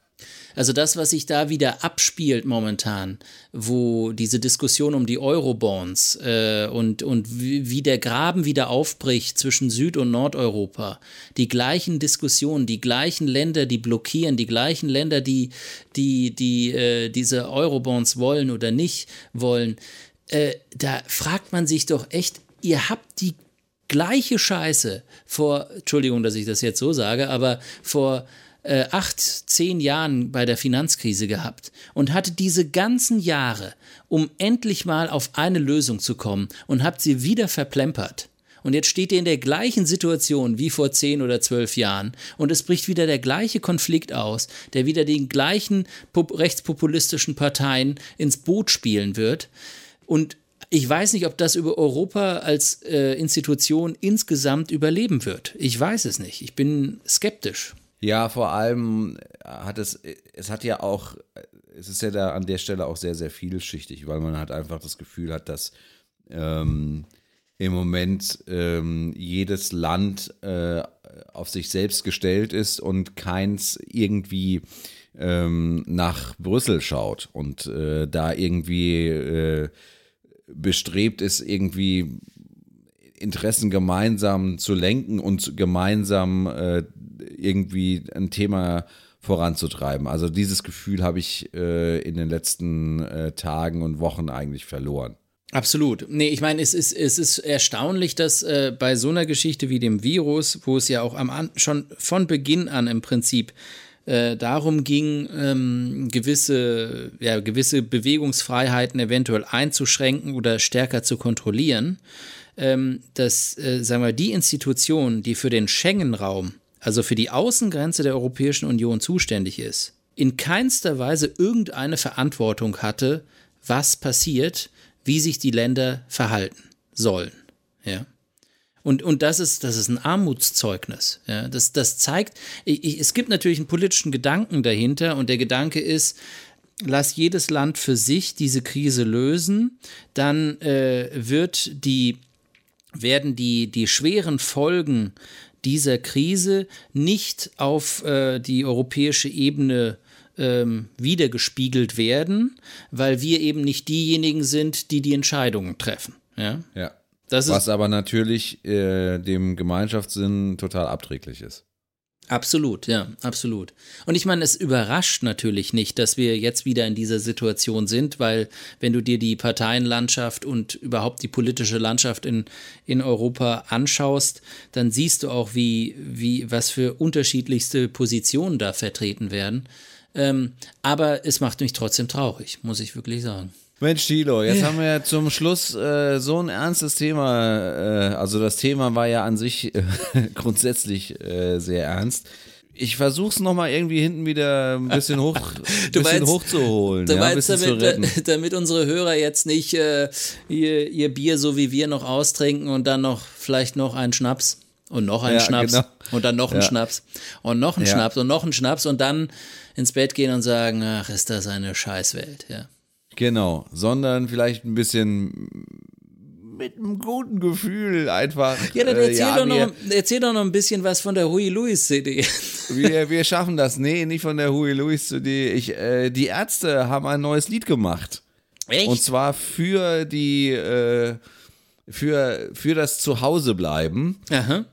Also das, was sich da wieder abspielt momentan, wo diese Diskussion um die Eurobonds äh, und, und wie, wie der Graben wieder aufbricht zwischen Süd- und Nordeuropa, die gleichen Diskussionen, die gleichen Länder, die blockieren, die gleichen Länder, die, die, die äh, diese Eurobonds wollen oder nicht wollen, äh, da fragt man sich doch echt, ihr habt die gleiche Scheiße vor, Entschuldigung, dass ich das jetzt so sage, aber vor äh, acht, zehn Jahren bei der Finanzkrise gehabt und hatte diese ganzen Jahre, um endlich mal auf eine Lösung zu kommen und habt sie wieder verplempert. Und jetzt steht ihr in der gleichen Situation wie vor zehn oder zwölf Jahren und es bricht wieder der gleiche Konflikt aus, der wieder den gleichen rechtspopulistischen Parteien ins Boot spielen wird. Und ich weiß nicht, ob das über Europa als äh, Institution insgesamt überleben wird. Ich weiß es nicht. Ich bin skeptisch. Ja, vor allem hat es, es hat ja auch, es ist ja da an der Stelle auch sehr, sehr vielschichtig, weil man halt einfach das Gefühl hat, dass ähm, im Moment ähm, jedes Land äh, auf sich selbst gestellt ist und keins irgendwie ähm, nach Brüssel schaut und äh, da irgendwie äh, bestrebt ist, irgendwie Interessen gemeinsam zu lenken und gemeinsam äh, irgendwie ein Thema voranzutreiben. Also dieses Gefühl habe ich äh, in den letzten äh, Tagen und Wochen eigentlich verloren. Absolut. Nee, ich meine, es ist, es ist erstaunlich, dass äh, bei so einer Geschichte wie dem Virus, wo es ja auch am, schon von Beginn an im Prinzip äh, darum ging, ähm, gewisse, ja, gewisse Bewegungsfreiheiten eventuell einzuschränken oder stärker zu kontrollieren, ähm, dass, äh, sagen wir, die Institution, die für den Schengen-Raum also für die Außengrenze der Europäischen Union zuständig ist, in keinster Weise irgendeine Verantwortung hatte, was passiert, wie sich die Länder verhalten sollen. Ja. Und, und das ist, das ist ein Armutszeugnis. Ja. Das, das zeigt, ich, es gibt natürlich einen politischen Gedanken dahinter und der Gedanke ist, lass jedes Land für sich diese Krise lösen, dann äh, wird die, werden die, die schweren Folgen dieser Krise nicht auf äh, die europäische Ebene ähm, wiedergespiegelt werden, weil wir eben nicht diejenigen sind, die die Entscheidungen treffen. Ja. ja. Was aber natürlich äh, dem Gemeinschaftssinn total abträglich ist. Absolut, ja, absolut. Und ich meine, es überrascht natürlich nicht, dass wir jetzt wieder in dieser Situation sind, weil wenn du dir die Parteienlandschaft und überhaupt die politische Landschaft in, in Europa anschaust, dann siehst du auch, wie, wie, was für unterschiedlichste Positionen da vertreten werden. Ähm, aber es macht mich trotzdem traurig, muss ich wirklich sagen. Mensch, Tilo, jetzt haben wir ja zum Schluss äh, so ein ernstes Thema. Äh, also das Thema war ja an sich äh, [LAUGHS] grundsätzlich äh, sehr ernst. Ich versuch's nochmal irgendwie hinten wieder ein bisschen hoch, [LAUGHS] du bisschen meinst, hochzuholen. Du ja, meinst, damit, [LAUGHS] damit unsere Hörer jetzt nicht äh, ihr, ihr Bier so wie wir noch austrinken und dann noch vielleicht noch einen Schnaps und noch einen ja, Schnaps genau. und dann noch einen ja. Schnaps und noch einen Schnaps und noch einen Schnaps und dann ins Bett gehen und sagen, ach, ist das eine Scheißwelt, ja. Genau, sondern vielleicht ein bisschen mit einem guten Gefühl einfach. Ja, dann erzähl, äh, ja, doch, noch, erzähl doch noch ein bisschen was von der Huey Lewis CD. [LAUGHS] Wir, wir schaffen das. Nee, nicht von der Huey Lewis CD. Ich, äh, die Ärzte haben ein neues Lied gemacht. Echt? Und zwar für die. Äh, für, für das Zuhausebleiben.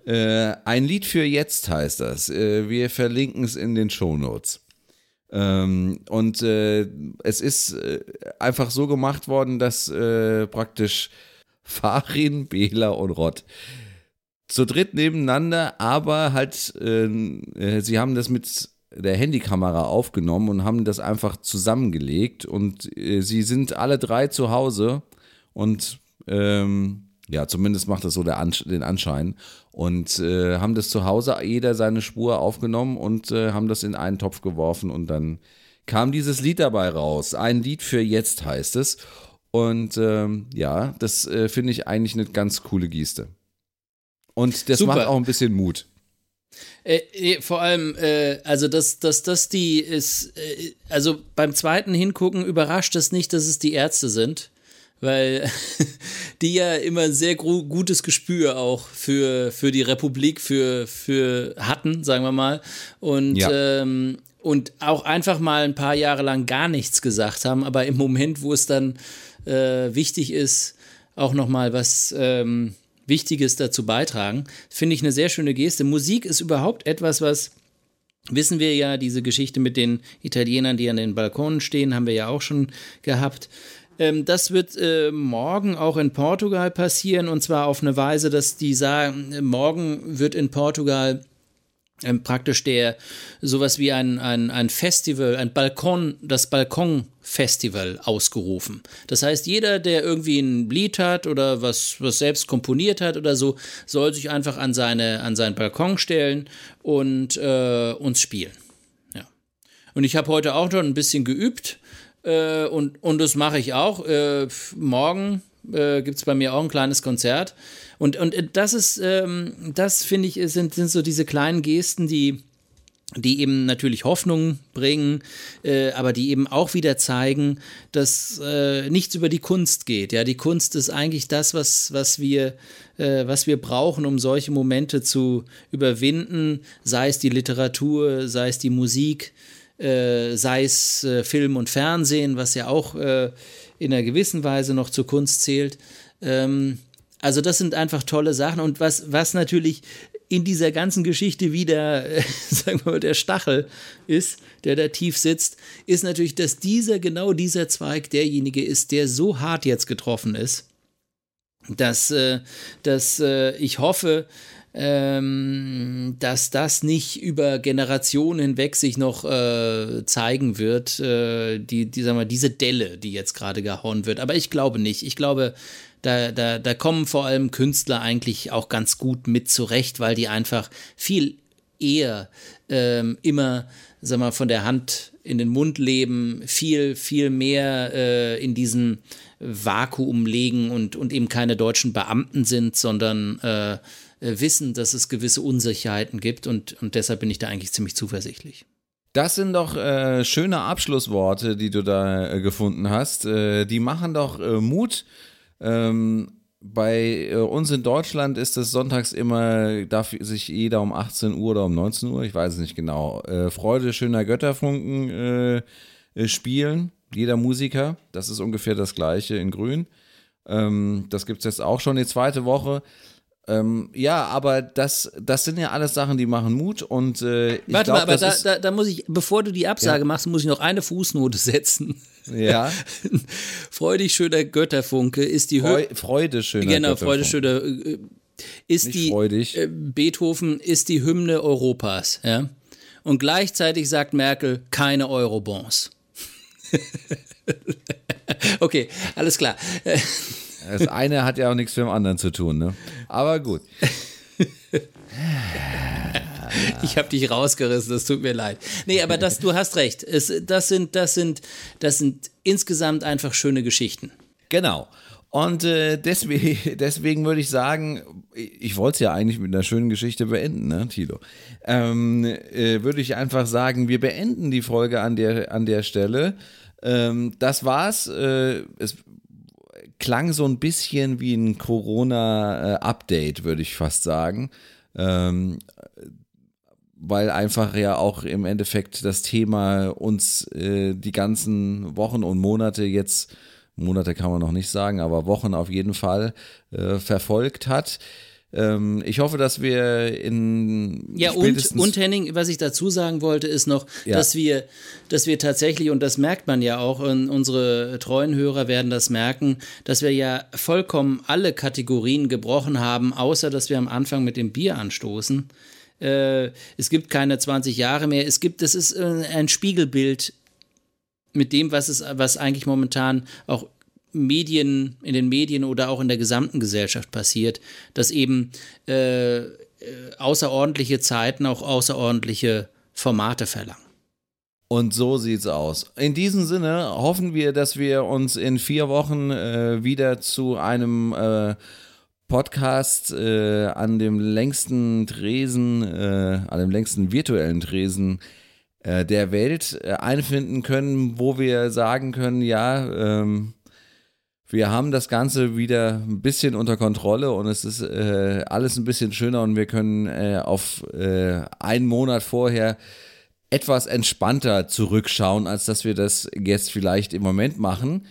Äh, ein Lied für jetzt heißt das. Äh, wir verlinken es in den Show Notes. Ähm, und äh, es ist äh, einfach so gemacht worden, dass äh, praktisch Farin, Bela und Rott zu dritt nebeneinander, aber halt, äh, äh, sie haben das mit der Handykamera aufgenommen und haben das einfach zusammengelegt und äh, sie sind alle drei zu Hause und ähm, ja, zumindest macht das so der Ansch den Anschein. Und äh, haben das zu Hause jeder seine Spur aufgenommen und äh, haben das in einen Topf geworfen und dann kam dieses Lied dabei raus. Ein Lied für jetzt heißt es. Und ähm, ja, das äh, finde ich eigentlich eine ganz coole Geste. Und das Super. macht auch ein bisschen Mut. Äh, vor allem, äh, also dass das, das die ist, äh, also beim zweiten Hingucken überrascht es nicht, dass es die Ärzte sind weil [LAUGHS] die ja immer ein sehr gutes Gespür auch für, für die Republik für, für hatten, sagen wir mal. Und ja. ähm, und auch einfach mal ein paar Jahre lang gar nichts gesagt haben, aber im Moment, wo es dann äh, wichtig ist, auch noch mal was ähm, Wichtiges dazu beitragen, finde ich eine sehr schöne Geste. Musik ist überhaupt etwas, was wissen wir ja, diese Geschichte mit den Italienern, die an den Balkonen stehen, haben wir ja auch schon gehabt. Ähm, das wird äh, morgen auch in Portugal passieren und zwar auf eine Weise, dass die sagen, morgen wird in Portugal ähm, praktisch der sowas wie ein, ein, ein Festival, ein Balkon, das Balkon-Festival ausgerufen. Das heißt, jeder, der irgendwie ein Lied hat oder was, was selbst komponiert hat oder so, soll sich einfach an, seine, an seinen Balkon stellen und äh, uns spielen. Ja. Und ich habe heute auch schon ein bisschen geübt äh, und, und das mache ich auch. Äh, morgen äh, gibt es bei mir auch ein kleines Konzert. Und, und äh, das ist, ähm, das finde ich, sind, sind so diese kleinen Gesten, die, die eben natürlich Hoffnung bringen, äh, aber die eben auch wieder zeigen, dass äh, nichts über die Kunst geht. Ja, die Kunst ist eigentlich das, was, was wir, äh, was wir brauchen, um solche Momente zu überwinden, sei es die Literatur, sei es die Musik, äh, sei es äh, Film und Fernsehen, was ja auch äh, in einer gewissen Weise noch zur Kunst zählt. Ähm, also das sind einfach tolle Sachen und was, was natürlich in dieser ganzen Geschichte wieder, äh, [LAUGHS] sagen wir mal, der Stachel ist, der da tief sitzt, ist natürlich, dass dieser, genau dieser Zweig derjenige ist, der so hart jetzt getroffen ist, dass, äh, dass äh, ich hoffe, ähm, dass das nicht über Generationen hinweg sich noch äh, zeigen wird, äh, die, die, sagen wir, diese Delle, die jetzt gerade gehauen wird. Aber ich glaube nicht. Ich glaube, da, da, da kommen vor allem Künstler eigentlich auch ganz gut mit zurecht, weil die einfach viel eher ähm, immer, sag mal, von der Hand in den Mund leben, viel, viel mehr äh, in diesem Vakuum legen und, und eben keine deutschen Beamten sind, sondern äh, wissen, dass es gewisse Unsicherheiten gibt und, und deshalb bin ich da eigentlich ziemlich zuversichtlich. Das sind doch äh, schöne Abschlussworte, die du da äh, gefunden hast. Äh, die machen doch äh, Mut ähm, bei äh, uns in Deutschland ist es sonntags immer, darf sich jeder um 18 Uhr oder um 19 Uhr, ich weiß es nicht genau, äh, Freude schöner Götterfunken äh, äh, spielen. Jeder Musiker, das ist ungefähr das gleiche in Grün. Ähm, das gibt es jetzt auch schon die zweite Woche. Ähm, ja, aber das, das sind ja alles Sachen, die machen Mut und äh, ich Warte glaub, mal, aber da, da, da, muss ich, bevor du die Absage ja. machst, muss ich noch eine Fußnote setzen. Ja. [LAUGHS] Freudig schöner Götterfunke ist die Freu Freude schöner Genau, Freude schöner äh, ist Nicht die freudig. Äh, Beethoven ist die Hymne Europas, ja? Und gleichzeitig sagt Merkel keine Eurobonds. [LAUGHS] okay, alles klar. [LAUGHS] Das eine hat ja auch nichts mit dem anderen zu tun, ne? Aber gut. [LAUGHS] ich habe dich rausgerissen, das tut mir leid. Nee, aber das, du hast recht. Es, das, sind, das, sind, das sind insgesamt einfach schöne Geschichten. Genau. Und äh, deswegen, [LAUGHS] deswegen würde ich sagen, ich wollte es ja eigentlich mit einer schönen Geschichte beenden, ne, Tilo? Ähm, äh, würde ich einfach sagen, wir beenden die Folge an der, an der Stelle. Ähm, das war's. Äh, es klang so ein bisschen wie ein Corona-Update, würde ich fast sagen. Ähm, weil einfach ja auch im Endeffekt das Thema uns äh, die ganzen Wochen und Monate jetzt, Monate kann man noch nicht sagen, aber Wochen auf jeden Fall äh, verfolgt hat. Ähm, ich hoffe, dass wir in ja und und Henning, was ich dazu sagen wollte, ist noch, ja. dass wir, dass wir tatsächlich und das merkt man ja auch und unsere treuen Hörer werden das merken, dass wir ja vollkommen alle Kategorien gebrochen haben, außer dass wir am Anfang mit dem Bier anstoßen. Äh, es gibt keine 20 Jahre mehr. Es gibt, das ist äh, ein Spiegelbild mit dem, was es, was eigentlich momentan auch Medien, in den Medien oder auch in der gesamten Gesellschaft passiert, dass eben äh, äh, außerordentliche Zeiten auch außerordentliche Formate verlangen. Und so sieht's aus. In diesem Sinne hoffen wir, dass wir uns in vier Wochen äh, wieder zu einem äh, Podcast äh, an dem längsten Tresen, äh, an dem längsten virtuellen Tresen der Welt einfinden können, wo wir sagen können, ja, ähm, wir haben das Ganze wieder ein bisschen unter Kontrolle und es ist äh, alles ein bisschen schöner und wir können äh, auf äh, einen Monat vorher etwas entspannter zurückschauen, als dass wir das jetzt vielleicht im Moment machen.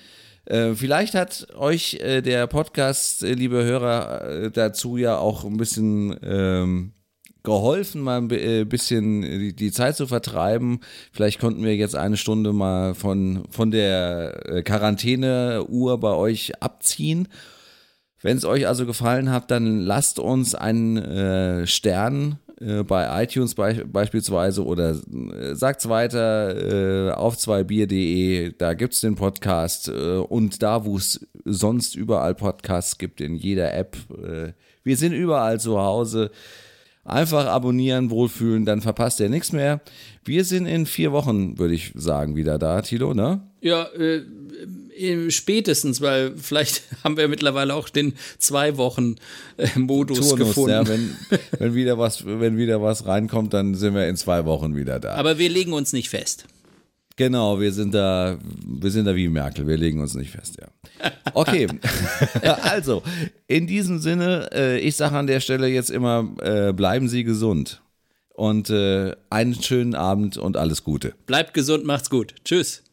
Äh, vielleicht hat euch äh, der Podcast, äh, liebe Hörer, dazu ja auch ein bisschen ähm, geholfen, mal ein äh, bisschen die, Zeit zu vertreiben. Vielleicht konnten wir jetzt eine Stunde mal von, von der äh, Quarantäne-Uhr bei euch abziehen. Wenn es euch also gefallen hat, dann lasst uns einen äh, Stern äh, bei iTunes be beispielsweise oder äh, sagt's weiter äh, auf 2bier.de, da gibt's den Podcast äh, und da, wo es sonst überall Podcasts gibt, in jeder App. Wir sind überall zu Hause. Einfach abonnieren, wohlfühlen, dann verpasst ihr nichts mehr. Wir sind in vier Wochen, würde ich sagen, wieder da, Tilo, ne? Ja, äh, spätestens, weil vielleicht [LAUGHS] haben wir mittlerweile auch den zwei Wochen äh, Modus Turnus, gefunden. Ja, wenn, wenn, wieder was, wenn wieder was reinkommt, dann sind wir in zwei Wochen wieder da. Aber wir legen uns nicht fest. Genau, wir sind da, wir sind da wie Merkel, wir legen uns nicht fest, ja. Okay, [LAUGHS] [LAUGHS] also in diesem Sinne, äh, ich sage an der Stelle jetzt immer, äh, bleiben Sie gesund und äh, einen schönen Abend und alles Gute. Bleibt gesund, macht's gut. Tschüss.